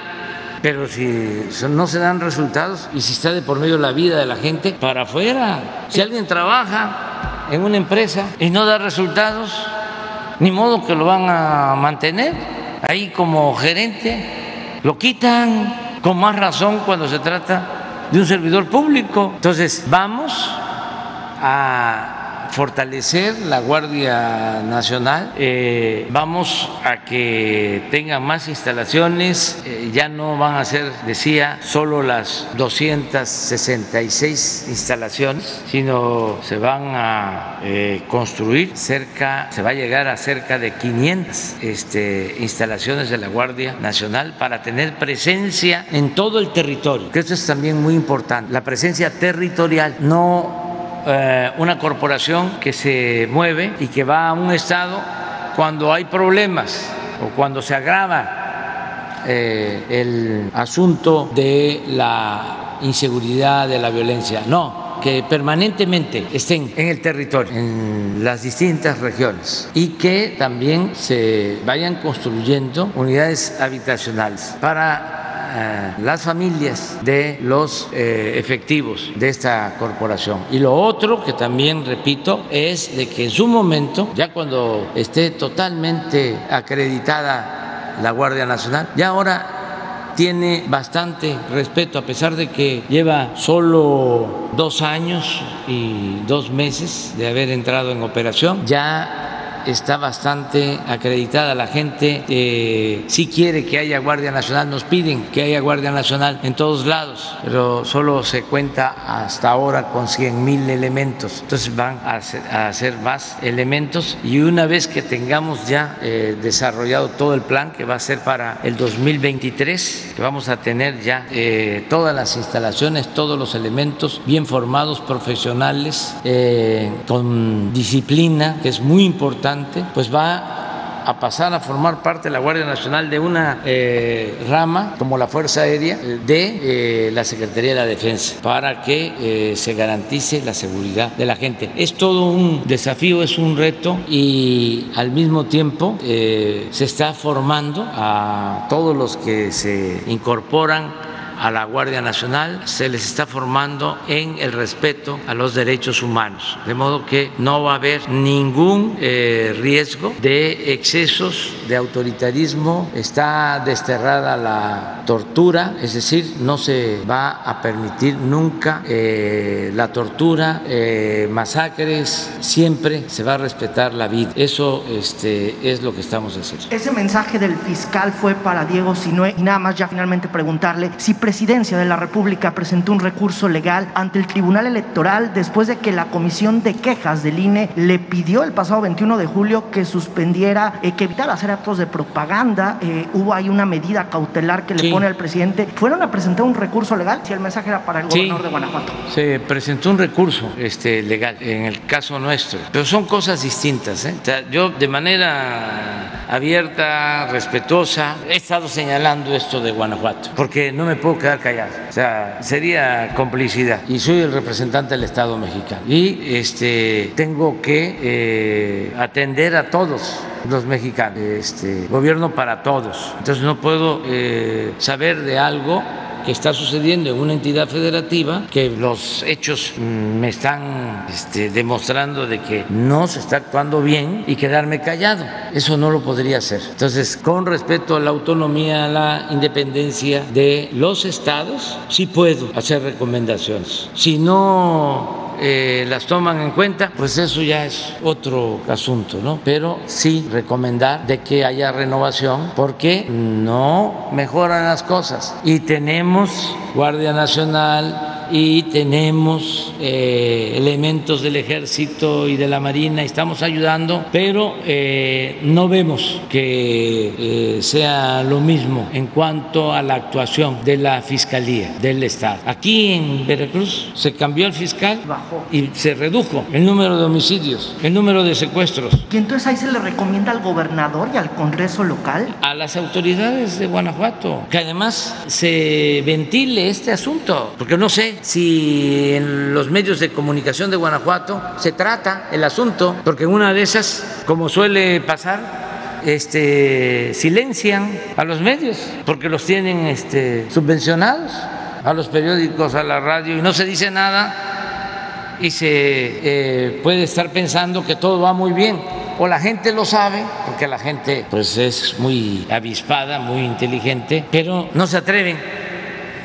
pero si no se dan resultados y si está de por medio la vida de la gente, para afuera. Si alguien trabaja en una empresa y no da resultados, ni modo que lo van a mantener ahí como gerente, lo quitan con más razón cuando se trata de un servidor público. Entonces, vamos a fortalecer la Guardia Nacional, eh, vamos a que tengan más instalaciones, eh, ya no van a ser, decía, solo las 266 instalaciones, sino se van a eh, construir cerca, se va a llegar a cerca de 500 este, instalaciones de la Guardia Nacional para tener presencia en todo el territorio, que esto es también muy importante, la presencia territorial, no eh, una corporación que se mueve y que va a un estado cuando hay problemas o cuando se agrava eh, el asunto de la inseguridad, de la violencia. No, que permanentemente estén en el territorio, en las distintas regiones y que también se vayan construyendo unidades habitacionales para las familias de los eh, efectivos de esta corporación. Y lo otro que también repito es de que en su momento, ya cuando esté totalmente acreditada la Guardia Nacional, ya ahora tiene bastante respeto, a pesar de que lleva solo dos años y dos meses de haber entrado en operación, ya está bastante acreditada. La gente eh, sí quiere que haya Guardia Nacional, nos piden que haya Guardia Nacional en todos lados, pero solo se cuenta hasta ahora con 100 mil elementos. Entonces van a hacer, más elementos y una vez que tengamos ya eh, desarrollado todo el plan que va a ser para el 2023, que vamos a tener ya eh, todas las instalaciones, todos los elementos bien formados, profesionales, con disciplina, que es muy importante pues va a pasar a formar parte de la Guardia Nacional de una eh, rama como la Fuerza Aérea eh, de eh, la Secretaría de la Defensa para que se garantice la seguridad de la gente. Es todo un desafío, es un reto y al mismo tiempo se está formando a todos los que se incorporan a la Guardia Nacional, se les está formando en el respeto a los derechos humanos, de modo que no va a haber ningún eh, riesgo de excesos de autoritarismo, está desterrada la tortura, es decir, no se va a permitir nunca eh, la tortura, eh, masacres, siempre se va a respetar la vida. Eso este, es lo que estamos haciendo. Ese mensaje del fiscal fue para Diego Sinue y nada más ya finalmente preguntarle si Presidencia de la República presentó un recurso legal ante el Tribunal Electoral después de que la Comisión de Quejas del INE le pidió el pasado 21 de julio que suspendiera, eh, que evitara hacer actos de propaganda. Eh, hubo ahí una medida cautelar que le pone al presidente. ¿Fueron a presentar un recurso legal? Si el mensaje era para el gobernador de Guanajuato. Se presentó un recurso este, legal en el caso nuestro, pero son cosas distintas. ¿eh? yo de manera abierta, respetuosa, he estado señalando esto de Guanajuato, porque no me puedo quedar callado. O sea, sería complicidad. Y soy el representante del Estado mexicano. Y este, tengo que eh, atender a todos los mexicanos. Este, gobierno para todos. Entonces no puedo eh, saber de algo que está sucediendo en una entidad federativa, que los hechos mm, me están este, demostrando de que no se está actuando bien y quedarme callado. Eso no lo podría hacer. Entonces, con respecto a la autonomía, a la independencia de los estados, sí puedo hacer recomendaciones. Si no eh, las toman en cuenta, pues eso ya es otro asunto, ¿no? Pero sí recomendar de que haya renovación porque no mejoran las cosas. Y tenemos Guardia Nacional, y tenemos eh, elementos del ejército y de la marina, estamos ayudando, pero eh, no vemos que eh, sea lo mismo en cuanto a la actuación de la Fiscalía del Estado. Aquí en Veracruz se cambió el fiscal y se redujo el número de homicidios, el número de secuestros. Y entonces ahí se le recomienda al gobernador y al Congreso local. A las autoridades de Guanajuato, que además se ventile este asunto, porque no sé si en los medios de comunicación de Guanajuato se trata el asunto, porque en una de esas, como suele pasar, este, silencian a los medios porque los tienen este, subvencionados, a los periódicos, a la radio, y no se dice nada y se eh, puede estar pensando que todo va muy bien. O la gente lo sabe, porque la gente pues es muy avispada, muy inteligente, pero no se atreven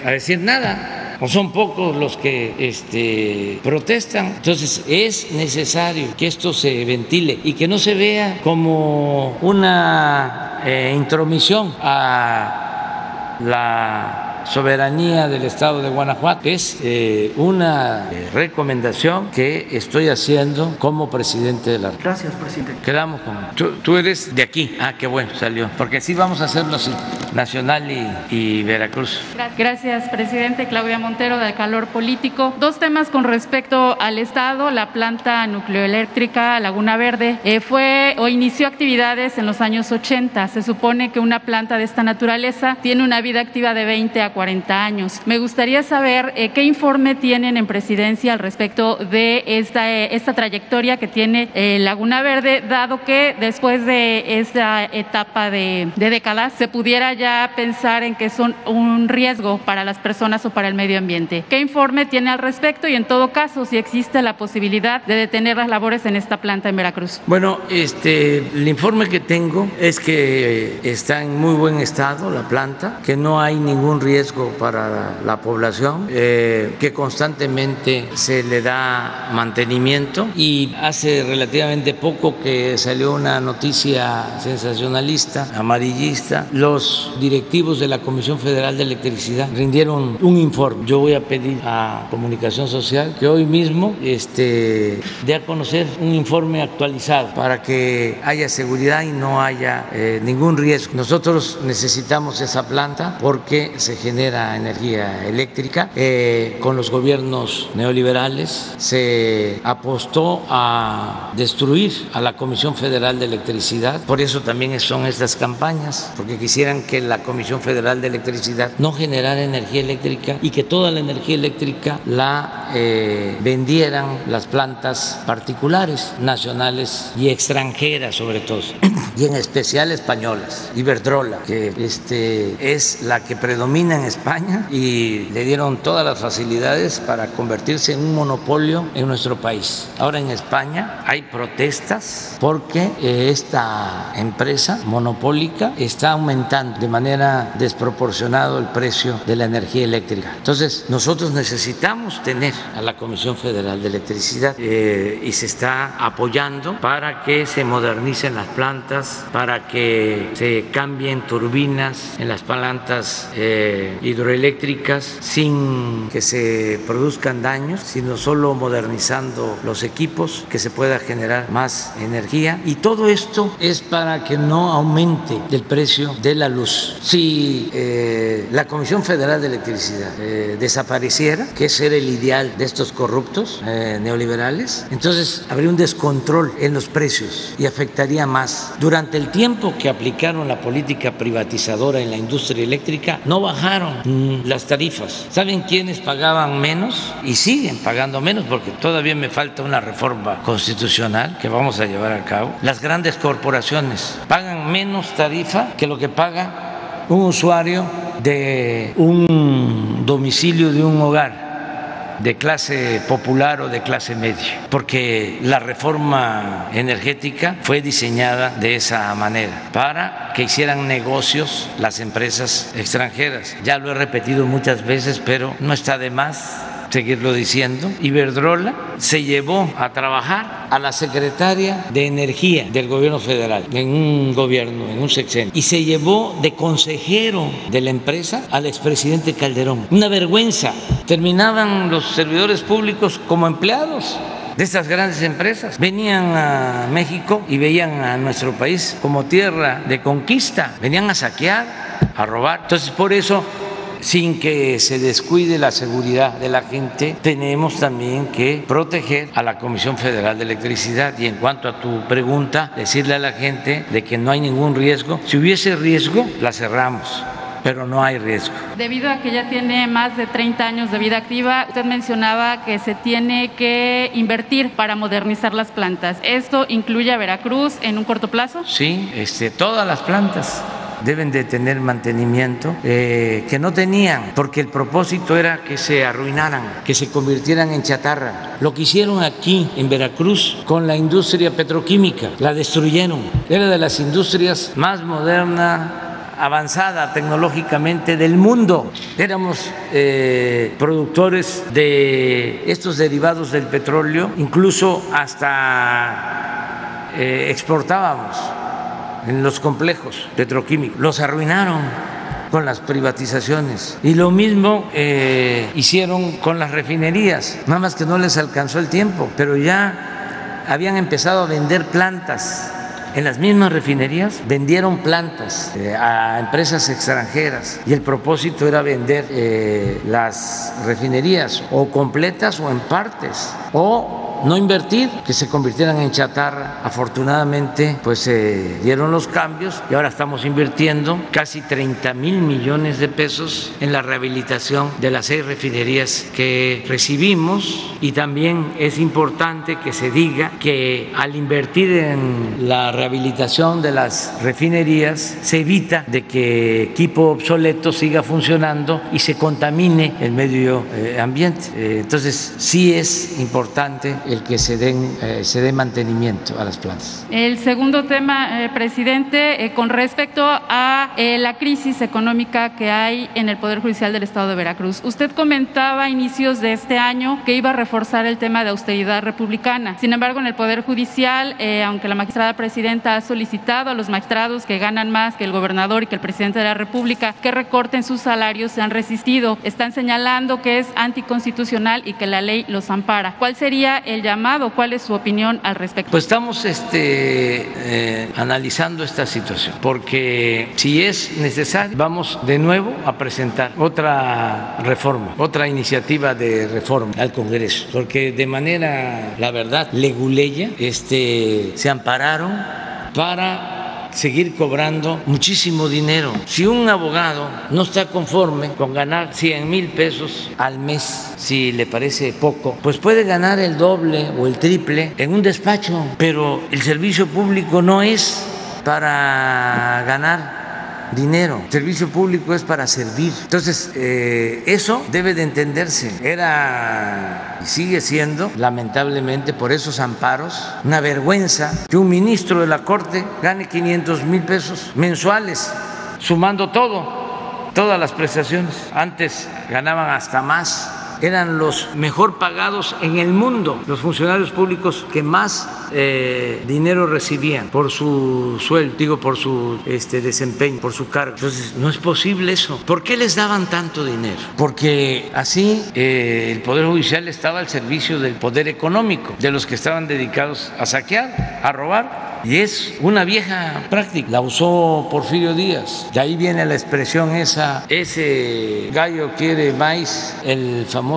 a decir nada o son pocos los que este, protestan. Entonces es necesario que esto se ventile y que no se vea como una eh, intromisión a la soberanía del Estado de Guanajuato. Es eh, una eh, recomendación que estoy haciendo como presidente de la Gracias, presidente. Quedamos con... Tú, tú eres de aquí. Ah, qué bueno, salió. Porque sí vamos a hacerlo así, Nacional y, y Veracruz. Gracias, presidente. Claudia Montero, de Calor Político. Dos temas con respecto al Estado. La planta nucleoeléctrica Laguna Verde eh, fue o inició actividades en los años 80. Se supone que una planta de esta naturaleza tiene una vida activa de 20 a 40 años. Me gustaría saber eh, qué informe tienen en presidencia al respecto de esta, eh, esta trayectoria que tiene eh, Laguna Verde, dado que después de esta etapa de, de décadas se pudiera ya pensar en que son un riesgo para las personas o para el medio ambiente. ¿Qué informe tiene al respecto y en todo caso si existe la posibilidad de detener las labores en esta planta en Veracruz? Bueno, este, el informe que tengo es que está en muy buen estado la planta, que no hay ningún riesgo para la población, eh, que constantemente se le da mantenimiento y hace relativamente poco que salió una noticia sensacionalista, amarillista, los directivos de la Comisión Federal de Electricidad rindieron un informe. Yo voy a pedir a Comunicación Social que hoy mismo este, dé a conocer un informe actualizado para que haya seguridad y no haya eh, ningún riesgo. Nosotros necesitamos esa planta porque se genera energía eléctrica. Eh, con los gobiernos neoliberales se apostó a destruir a la Comisión Federal de Electricidad. Por eso también son estas campañas, porque quisieran que la Comisión Federal de Electricidad no generara energía eléctrica y que toda la energía eléctrica la eh, vendieran las plantas particulares, nacionales y extranjeras sobre todo, y en especial españolas. Iberdrola, que este, es la que predomina en España y le dieron todas las facilidades para convertirse en un monopolio en nuestro país. Ahora en España hay protestas porque eh, esta empresa monopólica está aumentando de manera desproporcionada el precio de la energía eléctrica. Entonces nosotros necesitamos tener a la Comisión Federal de Electricidad eh, y se está apoyando para que se modernicen las plantas, para que se cambien turbinas en las plantas eh, hidroeléctricas sin que se produzcan daños, sino solo modernizando los equipos, que se pueda generar más energía. Y todo esto es para que no aumente el precio de la luz. Si eh, la Comisión Federal de Electricidad eh, desapareciera, que era el ideal de estos corruptos eh, neoliberales, entonces habría un descontrol en los precios y afectaría más. Durante el tiempo que aplicaron la política privatizadora en la industria eléctrica, no bajaron mm, las tarifas. ¿Saben quiénes pagaban menos? Y siguen pagando menos porque todavía me falta una reforma constitucional que vamos a llevar a cabo. Las grandes corporaciones pagan menos tarifa que lo que paga un usuario de un domicilio de un hogar de clase popular o de clase media, porque la reforma energética fue diseñada de esa manera, para que hicieran negocios las empresas extranjeras. Ya lo he repetido muchas veces, pero no está de más seguirlo diciendo. Iberdrola se llevó a trabajar a la secretaria de Energía del gobierno federal, en un gobierno, en un sexenio, y se llevó de consejero de la empresa al expresidente Calderón. Una vergüenza. Terminaban los servidores públicos como empleados de estas grandes empresas. Venían a México y veían a nuestro país como tierra de conquista, venían a saquear, a robar. Entonces, por eso sin que se descuide la seguridad de la gente, tenemos también que proteger a la Comisión Federal de Electricidad. Y en cuanto a tu pregunta, decirle a la gente de que no hay ningún riesgo. Si hubiese riesgo, la cerramos pero no hay riesgo. Debido a que ya tiene más de 30 años de vida activa, usted mencionaba que se tiene que invertir para modernizar las plantas. ¿Esto incluye a Veracruz en un corto plazo? Sí, este, todas las plantas deben de tener mantenimiento eh, que no tenían, porque el propósito era que se arruinaran, que se convirtieran en chatarra. Lo que hicieron aquí en Veracruz con la industria petroquímica, la destruyeron. Era de las industrias más modernas avanzada tecnológicamente del mundo. Éramos eh, productores de estos derivados del petróleo, incluso hasta eh, exportábamos en los complejos petroquímicos. Los arruinaron con las privatizaciones. Y lo mismo eh, hicieron con las refinerías, nada más que no les alcanzó el tiempo, pero ya habían empezado a vender plantas en las mismas refinerías vendieron plantas eh, a empresas extranjeras y el propósito era vender eh, las refinerías o completas o en partes o no invertir, que se convirtieran en chatarra. Afortunadamente, pues se dieron los cambios y ahora estamos invirtiendo casi 30 mil millones de pesos en la rehabilitación de las seis refinerías que recibimos y también es importante que se diga que al invertir en la rehabilitación de las refinerías se evita de que equipo obsoleto siga funcionando y se contamine el medio eh, ambiente. Eh, entonces sí es importante el que se, den, eh, se dé mantenimiento a las plantas. El segundo tema, eh, presidente, eh, con respecto a la crisis económica que hay en el Poder Judicial del Estado de Veracruz. Usted comentaba a inicios de este año que iba a reforzar el tema de austeridad republicana. Sin embargo, en el Poder Judicial, aunque la magistrada presidenta ha solicitado a los magistrados que ganan más que el gobernador y que el presidente de la República que recorten sus salarios, se han resistido. Están señalando que es anticonstitucional y que la ley los ampara. ¿Cuál sería el llamado. ¿Cuál es su opinión al respecto? Pues estamos este, eh, analizando esta situación, porque si es necesario, vamos de nuevo a presentar otra reforma, otra iniciativa de reforma al Congreso, porque de manera, la verdad, leguleya, este, se ampararon para seguir cobrando muchísimo dinero. Si un abogado no está conforme con ganar 100 mil pesos al mes, si le parece poco, pues puede ganar el doble o el triple en un despacho, pero el servicio público no es para ganar dinero. Servicio público es para servir. Entonces, eh, eso debe de entenderse. Era y sigue siendo, lamentablemente, por esos amparos, una vergüenza que un ministro de la Corte gane 500 mil pesos mensuales, sumando todo, todas las prestaciones. Antes ganaban hasta más eran los mejor pagados en el mundo, los funcionarios públicos que más eh, dinero recibían por su sueldo, digo, por su este, desempeño, por su cargo. Entonces, no es posible eso. ¿Por qué les daban tanto dinero? Porque así eh, el Poder Judicial estaba al servicio del poder económico, de los que estaban dedicados a saquear, a robar. Y es una vieja práctica, la usó Porfirio Díaz. De ahí viene la expresión esa, ese gallo quiere maíz, el famoso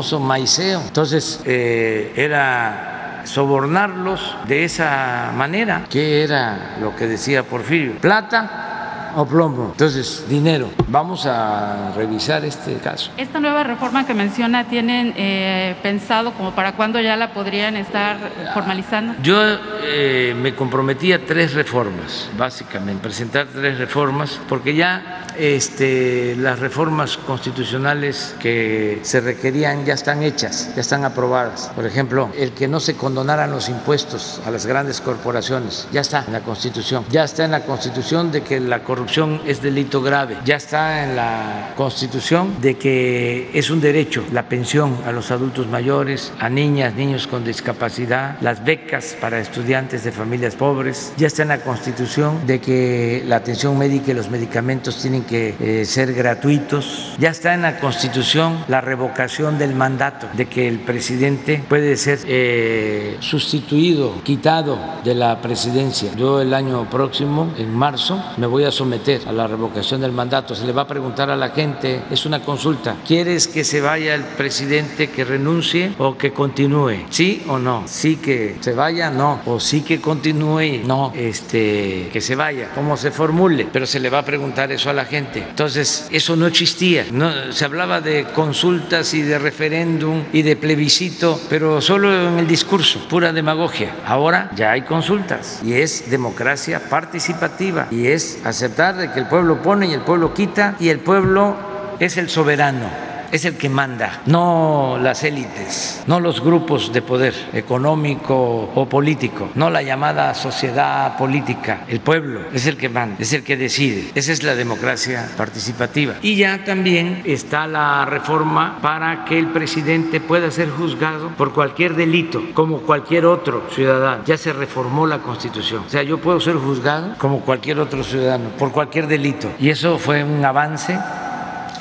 Entonces eh, era sobornarlos de esa manera. ¿Qué era lo que decía Porfirio? Plata o plomo. Entonces, dinero. Vamos a revisar este caso. Esta nueva reforma que menciona, ¿tienen eh, pensado como para cuándo ya la podrían estar formalizando? Yo eh, me comprometí a tres reformas, básicamente, presentar tres reformas, porque ya este, las reformas constitucionales que se requerían ya están hechas, ya están aprobadas. Por ejemplo, el que no se condonaran los impuestos a las grandes corporaciones, ya está en la Constitución. Ya está en la Constitución de que la corrupción es delito grave. Ya está en la Constitución de que es un derecho la pensión a los adultos mayores, a niñas, niños con discapacidad, las becas para estudiantes de familias pobres. Ya está en la Constitución de que la atención médica y los medicamentos tienen que eh, ser gratuitos. Ya está en la Constitución la revocación del mandato, de que el presidente puede ser eh, sustituido, quitado de la presidencia. Yo el año próximo, en marzo, me voy a someter a la revocación del mandato. Se le va a preguntar a la gente, es una consulta, ¿quieres que se vaya el presidente, que renuncie o que continúe? ¿Sí o no? Sí que se vaya, no. O sí que continúe, no. Este, que se vaya, como se formule. Pero se le va a preguntar eso a la gente entonces, eso no existía. No, se hablaba de consultas y de referéndum y de plebiscito, pero solo en el discurso, pura demagogia. Ahora ya hay consultas y es democracia participativa y es aceptar de que el pueblo pone y el pueblo quita y el pueblo es el soberano es el que manda, no las élites, no los grupos de poder económico o político, no la llamada sociedad política. El pueblo es el que manda, es el que decide. Esa es la democracia participativa. Y ya también está la reforma para que el presidente pueda ser juzgado por cualquier delito, como cualquier otro ciudadano. Ya se reformó la Constitución. O sea, yo puedo ser juzgado como cualquier otro ciudadano por cualquier delito. Y eso fue un avance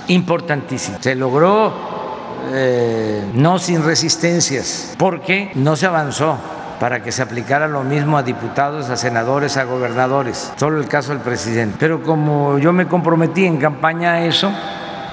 importantísimo. Se logró eh, no sin resistencias, porque no se avanzó para que se aplicara lo mismo a diputados, a senadores, a gobernadores, solo el caso del presidente. Pero como yo me comprometí en campaña a eso,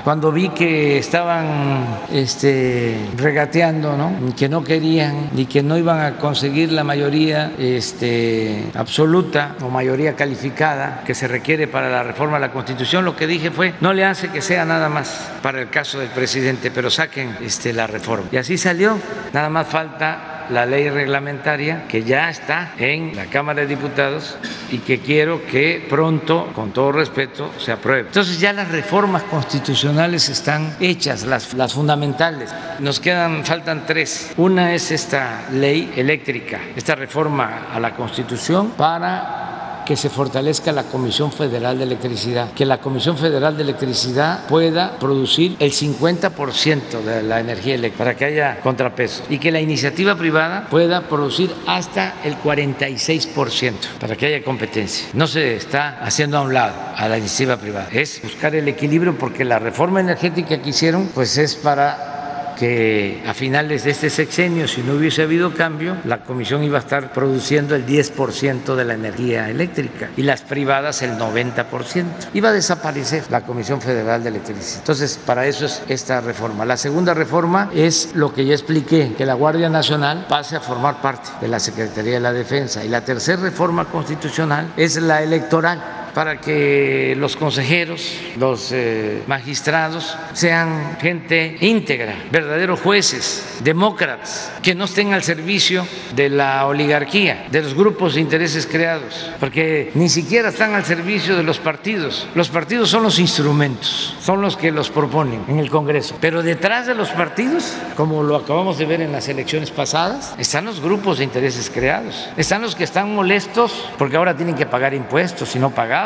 cuando vi que estaban este, regateando, ¿no? que no querían y que no iban a conseguir la mayoría este, absoluta o mayoría calificada que se requiere para la reforma de la Constitución, lo que dije fue, no le hace que sea nada más para el caso del presidente, pero saquen este, la reforma. Y así salió, nada más falta la ley reglamentaria que ya está en la Cámara de Diputados y que quiero que pronto, con todo respeto, se apruebe. Entonces ya las reformas constitucionales están hechas, las, las fundamentales. Nos quedan, faltan tres. Una es esta ley eléctrica, esta reforma a la Constitución para que se fortalezca la Comisión Federal de Electricidad, que la Comisión Federal de Electricidad pueda producir el 50% de la energía eléctrica para que haya contrapeso y que la iniciativa privada pueda producir hasta el 46% para que haya competencia. No se está haciendo a un lado a la iniciativa privada, es buscar el equilibrio porque la reforma energética que hicieron pues es para que a finales de este sexenio, si no hubiese habido cambio, la Comisión iba a estar produciendo el 10% de la energía eléctrica y las privadas el 90%. Iba a desaparecer la Comisión Federal de Electricidad. Entonces, para eso es esta reforma. La segunda reforma es lo que ya expliqué, que la Guardia Nacional pase a formar parte de la Secretaría de la Defensa. Y la tercera reforma constitucional es la electoral para que los consejeros, los eh, magistrados sean gente íntegra, verdaderos jueces, demócratas, que no estén al servicio de la oligarquía, de los grupos de intereses creados, porque ni siquiera están al servicio de los partidos. Los partidos son los instrumentos, son los que los proponen en el Congreso. Pero detrás de los partidos, como lo acabamos de ver en las elecciones pasadas, están los grupos de intereses creados, están los que están molestos porque ahora tienen que pagar impuestos y no pagar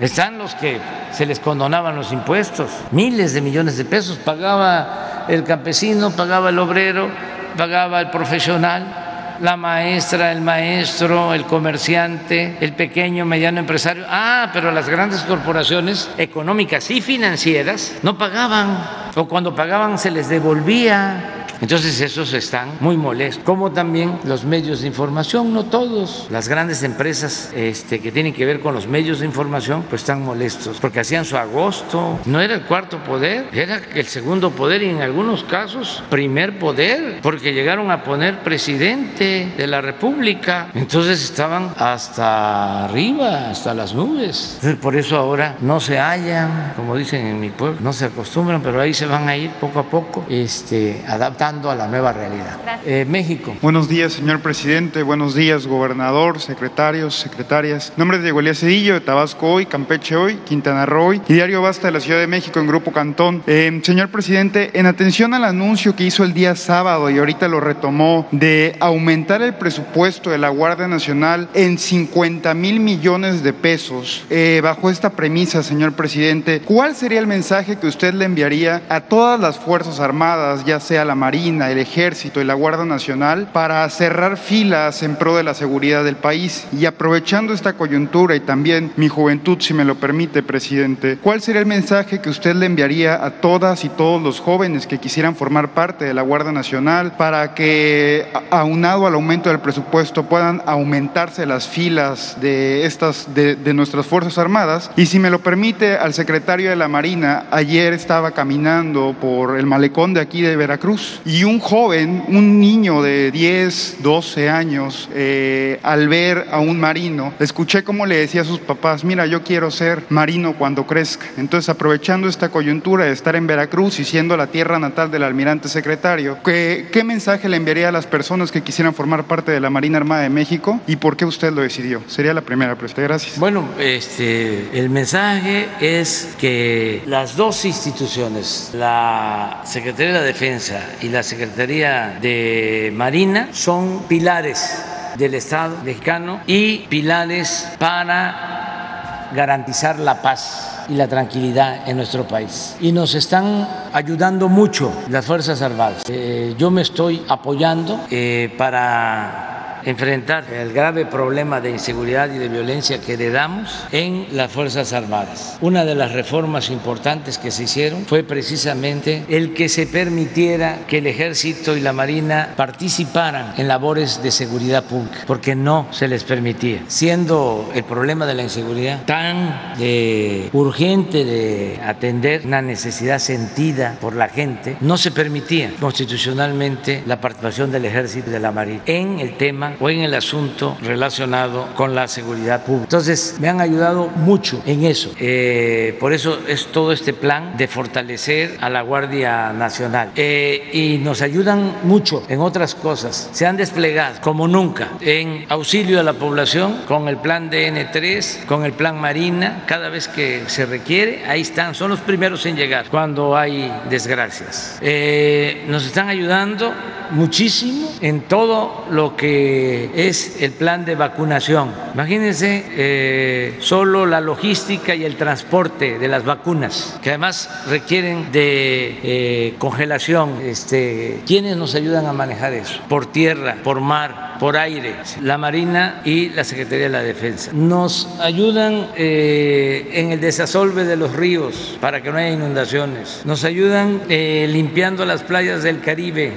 están los que se les condonaban los impuestos, miles de millones de pesos pagaba el campesino, pagaba el obrero, pagaba el profesional, la maestra, el maestro, el comerciante, el pequeño, mediano empresario. Ah, pero las grandes corporaciones económicas y financieras no pagaban, o cuando pagaban se les devolvía entonces esos están muy molestos, como también los medios de información, no todos, las grandes empresas este, que tienen que ver con los medios de información, pues están molestos, porque hacían su agosto, no era el cuarto poder, era el segundo poder y en algunos casos primer poder, porque llegaron a poner presidente de la República, entonces estaban hasta arriba, hasta las nubes. por eso ahora no se hallan, como dicen en mi pueblo, no se acostumbran, pero ahí se van a ir poco a poco, este, adaptando adaptando a la nueva realidad. Eh, México. Buenos días, señor presidente. Buenos días, gobernador, secretarios, secretarias. Nombre de Diego Elías Cedillo, de Tabasco hoy, Campeche hoy, Quintana Roo hoy y Diario Basta de la Ciudad de México en Grupo Cantón. Eh, señor presidente, en atención al anuncio que hizo el día sábado y ahorita lo retomó de aumentar el presupuesto de la Guardia Nacional en 50 mil millones de pesos, eh, bajo esta premisa, señor presidente, ¿cuál sería el mensaje que usted le enviaría a todas las Fuerzas Armadas, ya sea la Marina, el Ejército y la Guardia Nacional, para cerrar filas en pro de la seguridad del país? Y aprovechando esta coyuntura y también mi juventud, si me lo permite, presidente, ¿cuál sería el mensaje que usted le enviaría a todas y todos los jóvenes que quisieran formar parte de la Guardia Nacional para que, aunado al aumento del presupuesto, puedan aumentarse las filas de estas de, de nuestras Fuerzas Armadas? Y si me lo permite, al secretario de la Marina, ayer estaba caminando por el malecón de aquí de Veracruz y un joven, un niño de 10, 12 años, eh, al ver a un marino, escuché cómo le decía a sus papás, mira, yo quiero ser marino cuando crezca. Entonces, aprovechando esta coyuntura de estar en Veracruz y siendo la tierra natal del almirante secretario, ¿qué, mensaje le enviaría a las personas que quisieran formar parte de la Marina Armada de México y por qué usted lo decidió? Sería la primera pregunta. Gracias. Bueno, este, el mensaje es que las dos instituciones, la Secretaría de la Defensa y la Secretaría de Marina, son pilares del Estado mexicano y pilares para garantizar la paz y la tranquilidad en nuestro país. Y nos están ayudando mucho las Fuerzas Armadas. Eh, yo me estoy apoyando eh, para enfrentar el grave problema de inseguridad y de violencia que heredamos en las Fuerzas Armadas. Una de las reformas importantes que se hicieron fue precisamente el que se permitiera que el ejército y la marina participaran en labores de seguridad pública, porque no se les permitía. Siendo el problema de la inseguridad tan eh, urgente de atender, una necesidad sentida por la gente, no se permitía constitucionalmente la participación del ejército y de la marina en el tema o en el asunto relacionado con la seguridad pública. Entonces, me han ayudado mucho en eso. Eh, por eso es todo este plan de fortalecer a la Guardia Nacional. Eh, y nos ayudan mucho en otras cosas. Se han desplegado como nunca en auxilio a la población con el plan DN3, con el plan Marina. Cada vez que se requiere, ahí están. Son los primeros en llegar cuando hay desgracias. Eh, nos están ayudando muchísimo en todo lo que es el plan de vacunación. Imagínense eh, solo la logística y el transporte de las vacunas, que además requieren de eh, congelación. Este, ¿Quiénes nos ayudan a manejar eso? Por tierra, por mar, por aire, la Marina y la Secretaría de la Defensa. Nos ayudan eh, en el desasolve de los ríos para que no haya inundaciones. Nos ayudan limpiando las playas del Caribe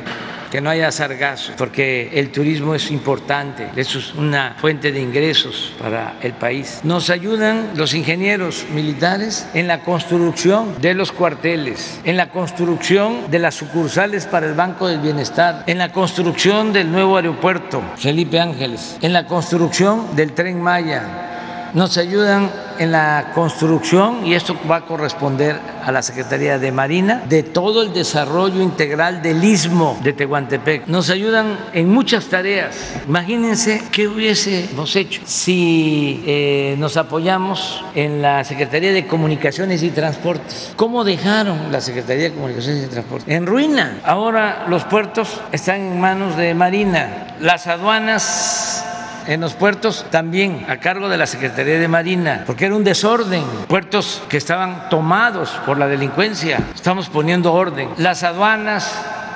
que no haya sargazo, porque el turismo es importante, es una fuente de ingresos para el país. Nos ayudan los ingenieros militares en la construcción de los cuarteles, en la construcción de las sucursales para el Banco del Bienestar, en la construcción del nuevo aeropuerto Felipe Ángeles, en la construcción del tren Maya nos ayudan en la construcción, y esto va a corresponder a la Secretaría de Marina, de todo el desarrollo integral del istmo de Tehuantepec. Nos ayudan en muchas tareas. Imagínense qué hubiésemos hecho si eh, nos apoyamos en la Secretaría de Comunicaciones y Transportes. ¿Cómo dejaron la Secretaría de Comunicaciones y Transportes? En ruina. Ahora los puertos están en manos de Marina. Las aduanas en los puertos también a cargo de la Secretaría de Marina, porque era un desorden, puertos que estaban tomados por la delincuencia, estamos poniendo orden, las aduanas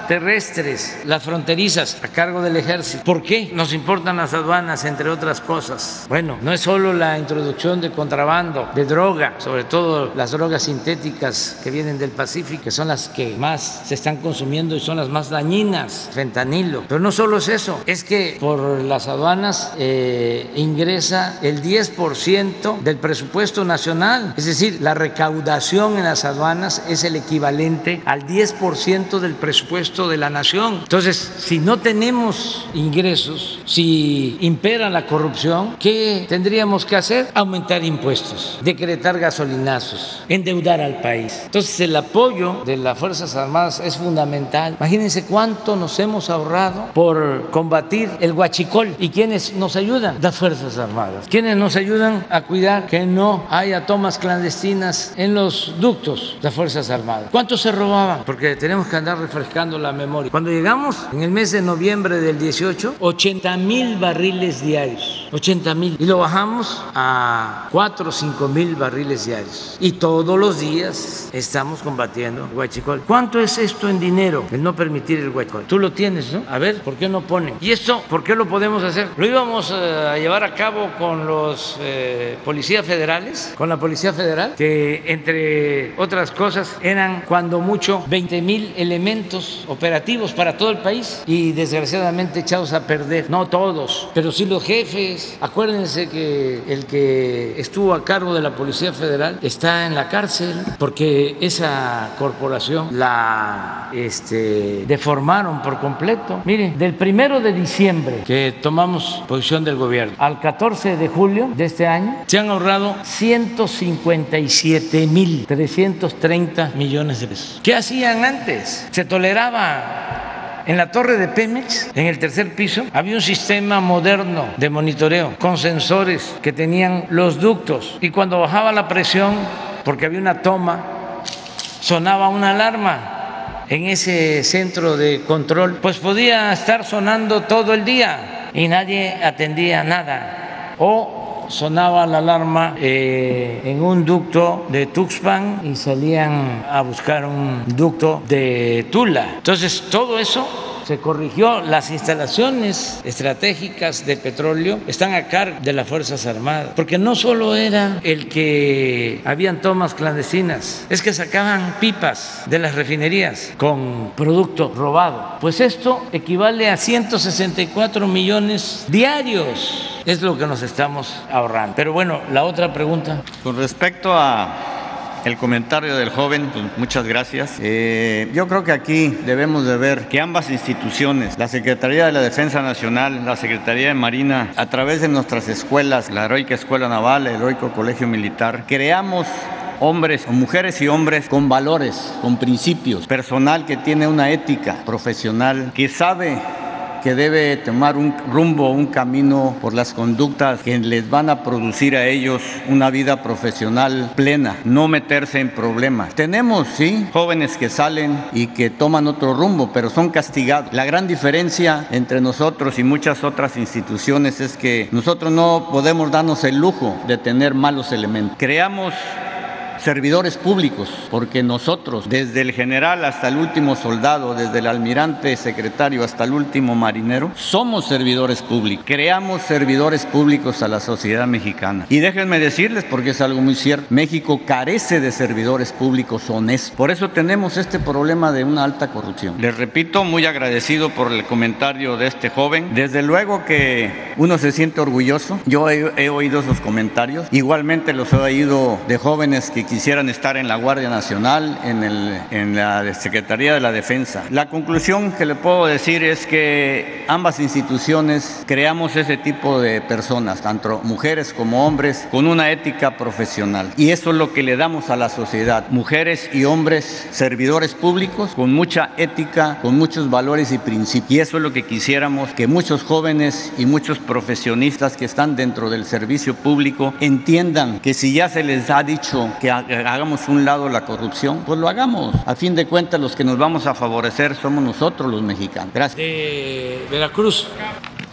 terrestres, las fronterizas a cargo del ejército. ¿Por qué nos importan las aduanas, entre otras cosas? Bueno, no es solo la introducción de contrabando, de droga, sobre todo las drogas sintéticas que vienen del Pacífico, que son las que más se están consumiendo y son las más dañinas, fentanilo. Pero no solo es eso, es que por las aduanas eh, ingresa el 10% del presupuesto nacional, es decir, la recaudación en las aduanas es el equivalente al 10% del presupuesto presupuesto de la nación. Entonces, si no tenemos ingresos, si impera la corrupción, ¿qué tendríamos que hacer? Aumentar impuestos, decretar gasolinazos, endeudar al país. Entonces, el apoyo de las Fuerzas Armadas es fundamental. Imagínense cuánto nos hemos ahorrado por combatir el huachicol. ¿Y quiénes nos ayudan? Las Fuerzas Armadas. ¿Quiénes nos ayudan a cuidar que no haya tomas clandestinas en los ductos? Las Fuerzas Armadas. ¿Cuánto se robaban? Porque tenemos que andar refrescando la memoria. Cuando llegamos en el mes de noviembre del 18, 80 mil barriles diarios. 80 mil. Y lo bajamos a 4 o 5 mil barriles diarios. Y todos los días estamos combatiendo el huachicol. ¿Cuánto es esto en dinero? El no permitir el huachicol. Tú lo tienes, ¿no? A ver, ¿por qué no ponen? ¿Y esto por qué lo podemos hacer? Lo íbamos eh, a llevar a cabo con los eh, policías federales, con la Policía Federal, que entre otras cosas eran cuando mucho 20 mil elementos operativos para todo el país y desgraciadamente echados a perder. No todos, pero sí los jefes. Acuérdense que el que estuvo a cargo de la Policía Federal está en la cárcel porque esa corporación la este, deformaron por completo. Miren, del primero de diciembre que tomamos posición del gobierno al 14 de julio de este año se han ahorrado 157 mil 330 millones de pesos. ¿Qué hacían antes? Se toleraba en la torre de Pemex, en el tercer piso, había un sistema moderno de monitoreo con sensores que tenían los ductos y cuando bajaba la presión, porque había una toma, sonaba una alarma en ese centro de control, pues podía estar sonando todo el día y nadie atendía nada. O sonaba la alarma eh, en un ducto de Tuxpan y salían a buscar un ducto de Tula. Entonces, todo eso se corrigió. Las instalaciones estratégicas de petróleo están a cargo de las Fuerzas Armadas, porque no solo era el que habían tomas clandestinas, es que sacaban pipas de las refinerías con producto robado. Pues esto equivale a 164 millones diarios. Es lo que nos estamos ahorrando. Pero bueno, la otra pregunta. Con respecto a el comentario del joven, pues, muchas gracias. Eh, yo creo que aquí debemos de ver que ambas instituciones, la Secretaría de la Defensa Nacional, la Secretaría de Marina, a través de nuestras escuelas, la Heroica Escuela Naval, el Heroico Colegio Militar, creamos hombres, mujeres y hombres con valores, con principios, personal que tiene una ética profesional, que sabe que debe tomar un rumbo, un camino por las conductas que les van a producir a ellos una vida profesional plena, no meterse en problemas. Tenemos, sí, jóvenes que salen y que toman otro rumbo, pero son castigados. La gran diferencia entre nosotros y muchas otras instituciones es que nosotros no podemos darnos el lujo de tener malos elementos. Creamos servidores públicos, porque nosotros, desde el general hasta el último soldado, desde el almirante secretario hasta el último marinero, somos servidores públicos, creamos servidores públicos a la sociedad mexicana. Y déjenme decirles, porque es algo muy cierto, México carece de servidores públicos honestos. Por eso tenemos este problema de una alta corrupción. Les repito, muy agradecido por el comentario de este joven. Desde luego que uno se siente orgulloso. Yo he, he oído esos comentarios. Igualmente los he oído de jóvenes que quisieran estar en la Guardia Nacional, en, el, en la Secretaría de la Defensa. La conclusión que le puedo decir es que ambas instituciones creamos ese tipo de personas, tanto mujeres como hombres, con una ética profesional. Y eso es lo que le damos a la sociedad, mujeres y hombres servidores públicos con mucha ética, con muchos valores y principios. Y eso es lo que quisiéramos que muchos jóvenes y muchos profesionistas que están dentro del servicio público entiendan que si ya se les ha dicho que hagamos un lado la corrupción, pues lo hagamos. A fin de cuentas, los que nos vamos a favorecer somos nosotros los mexicanos. Gracias. De Veracruz.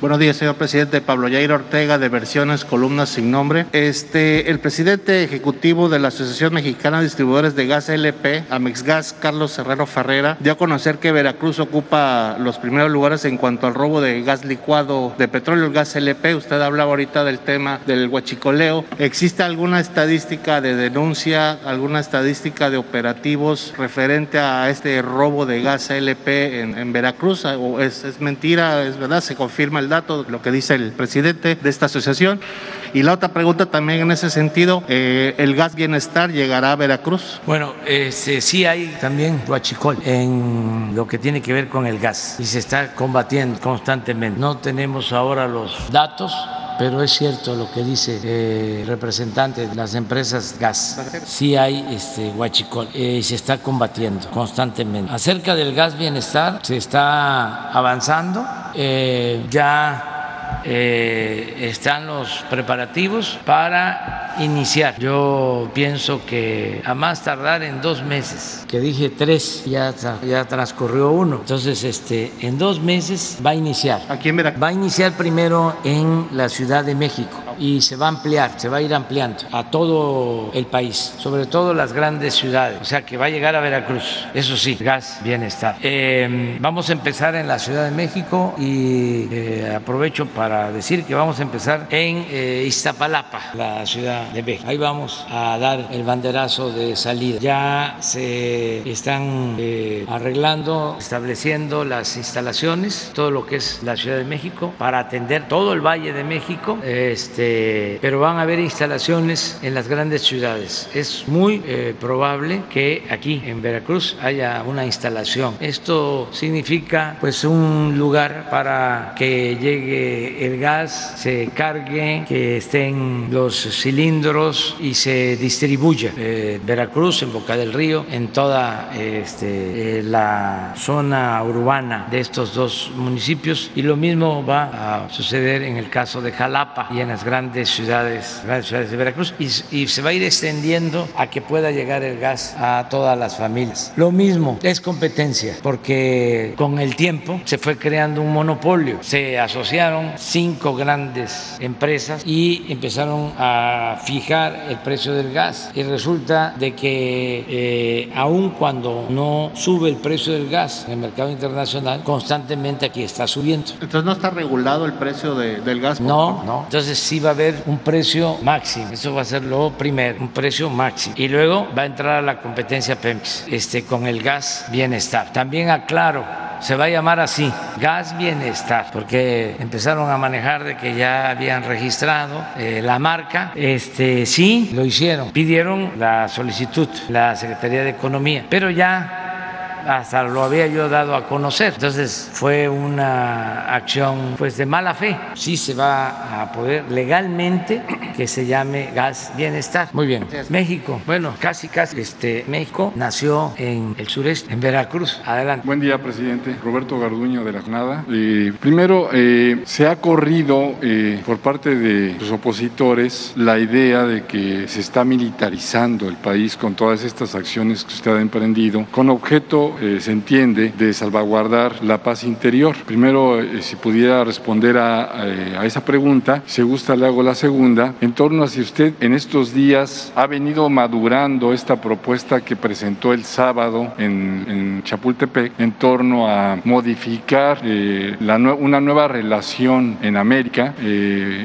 Buenos días, señor presidente. Pablo Yair Ortega, de Versiones, Columnas sin Nombre. Este, el presidente ejecutivo de la Asociación Mexicana de Distribuidores de Gas LP, Amexgas, Carlos Herrero Ferrera, dio a conocer que Veracruz ocupa los primeros lugares en cuanto al robo de gas licuado de petróleo, el gas LP. Usted hablaba ahorita del tema del huachicoleo. ¿Existe alguna estadística de denuncia, alguna estadística de operativos referente a este robo de gas LP en, Veracruz? ¿O es mentira? ¿Es verdad? ¿Se confirma el dato, lo que dice el presidente de esta asociación. Y la otra pregunta también en ese sentido, eh, ¿el gas bienestar llegará a Veracruz? Bueno, este, sí hay también huachicol en lo que tiene que ver con el gas y se está combatiendo constantemente. No tenemos ahora los datos pero es cierto lo que dice eh, representante de las empresas gas. Sí hay este huachicol eh, y se está combatiendo constantemente. Acerca del gas bienestar, se está avanzando. Eh, ya están los preparativos para iniciar. Yo pienso que a más tardar en dos meses, que dije tres, ya, ya transcurrió uno. Entonces, este, en dos meses va a iniciar. ¿A quién verá? Va a iniciar primero en la Ciudad de México y se va a ampliar, se va a ir ampliando a todo el país, sobre todo las grandes ciudades. O sea que va a llegar a Veracruz. Eso sí, gas bienestar. Eh, vamos a empezar en la Ciudad de México y eh, aprovecho para decir que vamos a empezar en eh, Iztapalapa, la Ciudad de México. Ahí vamos a dar el banderazo de salida. Ya se están arreglando, estableciendo las instalaciones, todo lo que es la Ciudad de México, para atender todo el Valle de México. Este, pero van a haber instalaciones en las grandes ciudades. Es muy eh, probable que aquí en Veracruz haya una instalación. Esto significa pues un lugar para que llegue el gas, se cargue, que estén los cilindros y se distribuya. Eh, Veracruz, en Boca del Río, en toda este, eh, la zona urbana de estos dos municipios y lo mismo va a suceder en el caso de Jalapa y en las grandes ciudades, grandes ciudades de Veracruz y, y, se va a ir extendiendo a que pueda llegar el gas a todas las familias. Lo mismo es competencia, porque con el tiempo se fue creando un monopolio. Se asociaron cinco grandes empresas y empezaron a fijar el precio del gas. Y resulta de que eh, aun cuando no sube el precio del gas en el mercado internacional, constantemente aquí está subiendo. Entonces no está regulado el precio de, del gas. No, no. Entonces sí va a haber un precio máximo. Eso va a ser lo primero, un precio máximo. Y luego va a entrar a la competencia Pemex este, con el gas bienestar. También aclaro se va a llamar así, gas bienestar, porque empezaron a manejar de que ya habían registrado eh, la marca. Este, sí, lo hicieron, pidieron la solicitud, la Secretaría de Economía, pero ya hasta lo había yo dado a conocer. Entonces fue una acción pues de mala fe. Sí se va a poder legalmente que se llame gas bienestar. Muy bien. México, bueno, casi casi este México nació en el sureste, en Veracruz. Adelante. Buen día, presidente. Roberto Garduño de la Jornada. Primero, eh, se ha corrido eh, por parte de los opositores la idea de que se está militarizando el país con todas estas acciones que usted ha emprendido con objeto eh, se entiende de salvaguardar la paz interior. Primero, eh, si pudiera responder eh, a, esa pregunta, si gusta le hago la segunda, en torno a si usted en estos días ha venido madurando esta propuesta que presentó el sábado en, en Chapultepec en torno a modificar la, una nueva relación en América,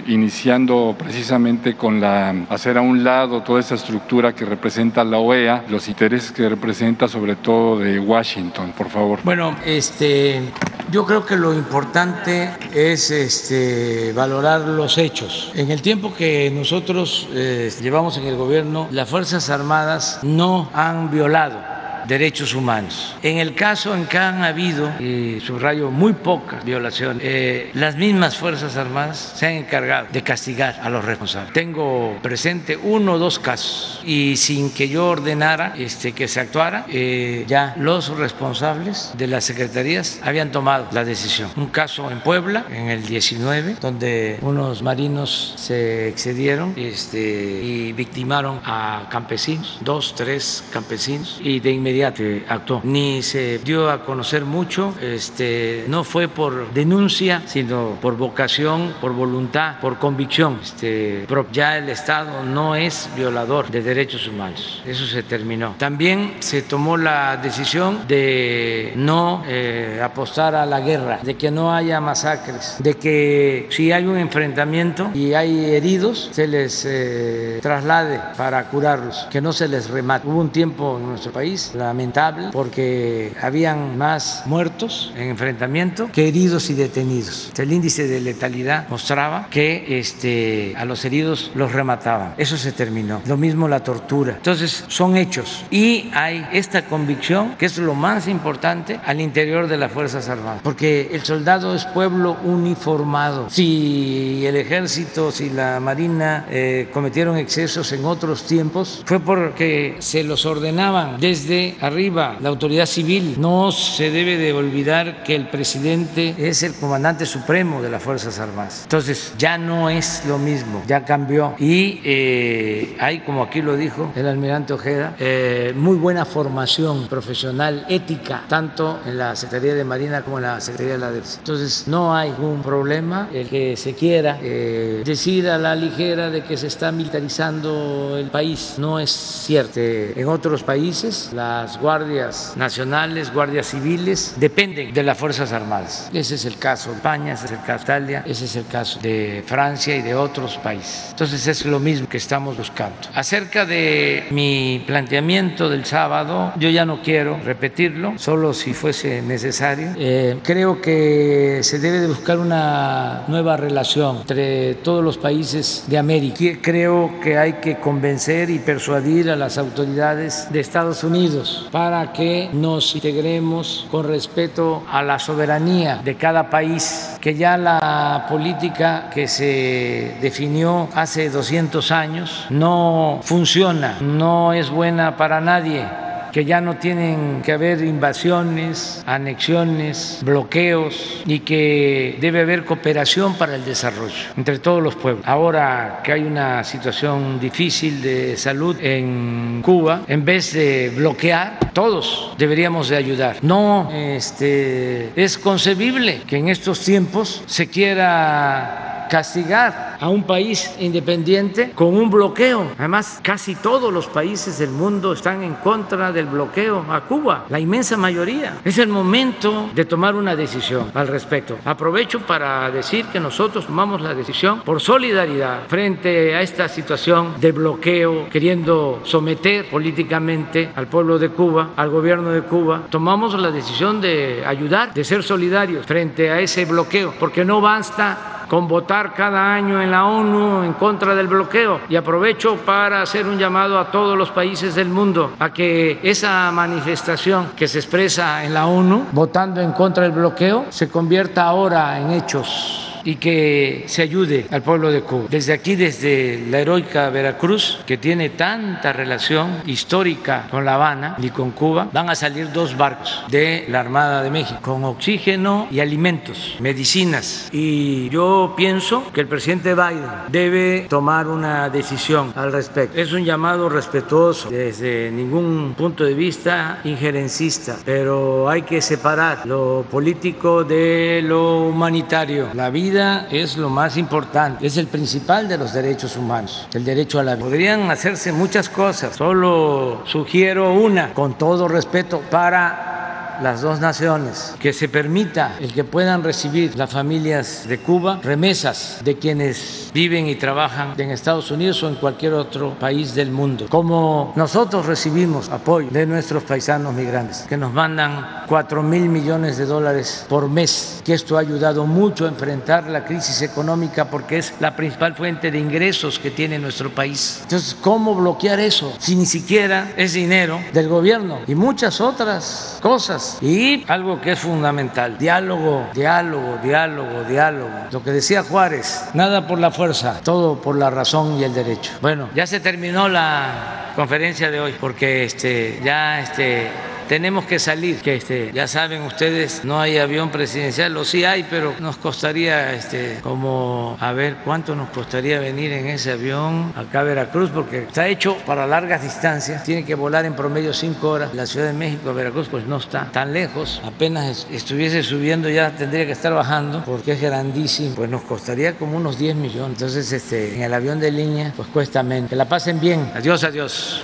iniciando precisamente con la hacer a un lado toda esa estructura que representa la OEA, los intereses que representa sobre todo de Washington Washington, por favor. Bueno, este, yo creo que lo importante es este, valorar los hechos. En el tiempo que nosotros eh, llevamos en el gobierno, las Fuerzas Armadas no han violado derechos humanos. En el caso en que han habido, y subrayo, muy pocas violaciones, eh, las mismas Fuerzas Armadas se han encargado de castigar a los responsables. Tengo presente uno o dos casos y sin que yo ordenara este, que se actuara, eh, ya los responsables de las secretarías habían tomado la decisión. Un caso en Puebla, en el 19, donde unos marinos se excedieron este, y victimaron a campesinos, dos, tres campesinos, y de inmediato actuó. Ni se dio a conocer mucho, este, no fue por denuncia, sino por vocación, por voluntad, por convicción. Este, ya el Estado no es violador de derechos humanos. Eso se terminó. También se tomó la decisión de no eh, apostar a la guerra, de que no haya masacres, de que si hay un enfrentamiento y hay heridos, se les eh, traslade para curarlos, que no se les remate. Hubo un tiempo en nuestro país lamentable porque habían más muertos en enfrentamiento que heridos y detenidos. El índice de letalidad mostraba que este, a los heridos los remataban. Eso se terminó. Lo mismo la tortura. Entonces son hechos y hay esta convicción que es lo más importante al interior de las Fuerzas Armadas, porque el soldado es pueblo uniformado. Si el ejército, si la marina eh, cometieron excesos en otros tiempos, fue porque se los ordenaban desde arriba, la autoridad civil. No se debe de olvidar que el presidente es el comandante supremo de las Fuerzas Armadas. Entonces ya no es lo mismo, ya cambió. Y eh, hay, como aquí lo dijo el almirante Ojeda, eh, muy buena formación profesional, ética, tanto en la Secretaría de Marina como en la Secretaría de la Defensa. Entonces no hay un problema el que se quiera eh, decir a la ligera de que se está militarizando el país. No es cierto. En otros países las guardias nacionales, guardias civiles, dependen de las Fuerzas Armadas. Ese es el caso de España, ese es el caso de Italia, ese es el caso de Francia y de otros países. Entonces es lo mismo que estamos buscando. Acerca de mi planteamiento del sábado, yo ya no quiero repetirlo, solo si fuese necesario. Eh, creo que se debe de buscar una nueva relación entre todos los países de América. Creo que hay que convencer y persuadir a las autoridades de Estados Unidos para que nos integremos con respeto a la soberanía de cada país, que ya la política que se definió hace 200 años no funciona, no es buena para nadie que ya no tienen que haber invasiones, anexiones, bloqueos y que debe haber cooperación para el desarrollo entre todos los pueblos. Ahora que hay una situación difícil de salud en Cuba, en vez de bloquear, todos deberíamos de ayudar. No este, es concebible que en estos tiempos se quiera castigar a un país independiente con un bloqueo. Además, casi todos los países del mundo están en contra del bloqueo a Cuba, la inmensa mayoría. Es el momento de tomar una decisión al respecto. Aprovecho para decir que nosotros tomamos la decisión por solidaridad frente a esta situación de bloqueo, queriendo someter políticamente al pueblo de Cuba, al gobierno de Cuba. Tomamos la decisión de ayudar, de ser solidarios frente a ese bloqueo, porque no basta con votar cada año en la ONU en contra del bloqueo. Y aprovecho para hacer un llamado a todos los países del mundo a que esa manifestación que se expresa en la ONU, votando en contra del bloqueo, se convierta ahora en hechos y que se ayude al pueblo de Cuba. Desde aquí, desde la heroica Veracruz, que tiene tanta relación histórica con La Habana y con Cuba, van a salir dos barcos de la Armada de México con oxígeno y alimentos, medicinas. Y yo pienso que el presidente Biden debe tomar una decisión al respecto. Es un llamado respetuoso desde ningún punto de vista injerencista, pero hay que separar lo político de lo humanitario. La vida es lo más importante, es el principal de los derechos humanos, el derecho a la vida. Podrían hacerse muchas cosas, solo sugiero una, con todo respeto, para las dos naciones, que se permita el que puedan recibir las familias de Cuba remesas de quienes viven y trabajan en Estados Unidos o en cualquier otro país del mundo. Como nosotros recibimos apoyo de nuestros paisanos migrantes, que nos mandan 4 mil millones de dólares por mes, que esto ha ayudado mucho a enfrentar la crisis económica porque es la principal fuente de ingresos que tiene nuestro país. Entonces, ¿cómo bloquear eso si ni siquiera es dinero del gobierno y muchas otras cosas? Y algo que es fundamental, diálogo, diálogo, diálogo, diálogo. Lo que decía Juárez, nada por la fuerza, todo por la razón y el derecho. Bueno, ya se terminó la conferencia de hoy porque este, ya este, tenemos que salir, que este, ya saben ustedes, no hay avión presidencial, o sí hay, pero nos costaría este, como, a ver, cuánto nos costaría venir en ese avión acá a Veracruz, porque está hecho para largas distancias, tiene que volar en promedio cinco horas. La Ciudad de México a Veracruz pues no está tan lejos, apenas estuviese subiendo ya tendría que estar bajando, porque es grandísimo, pues nos costaría como unos 10 millones. Entonces, este, en el avión de línea, pues cuesta menos. Que la pasen bien. Adiós, adiós.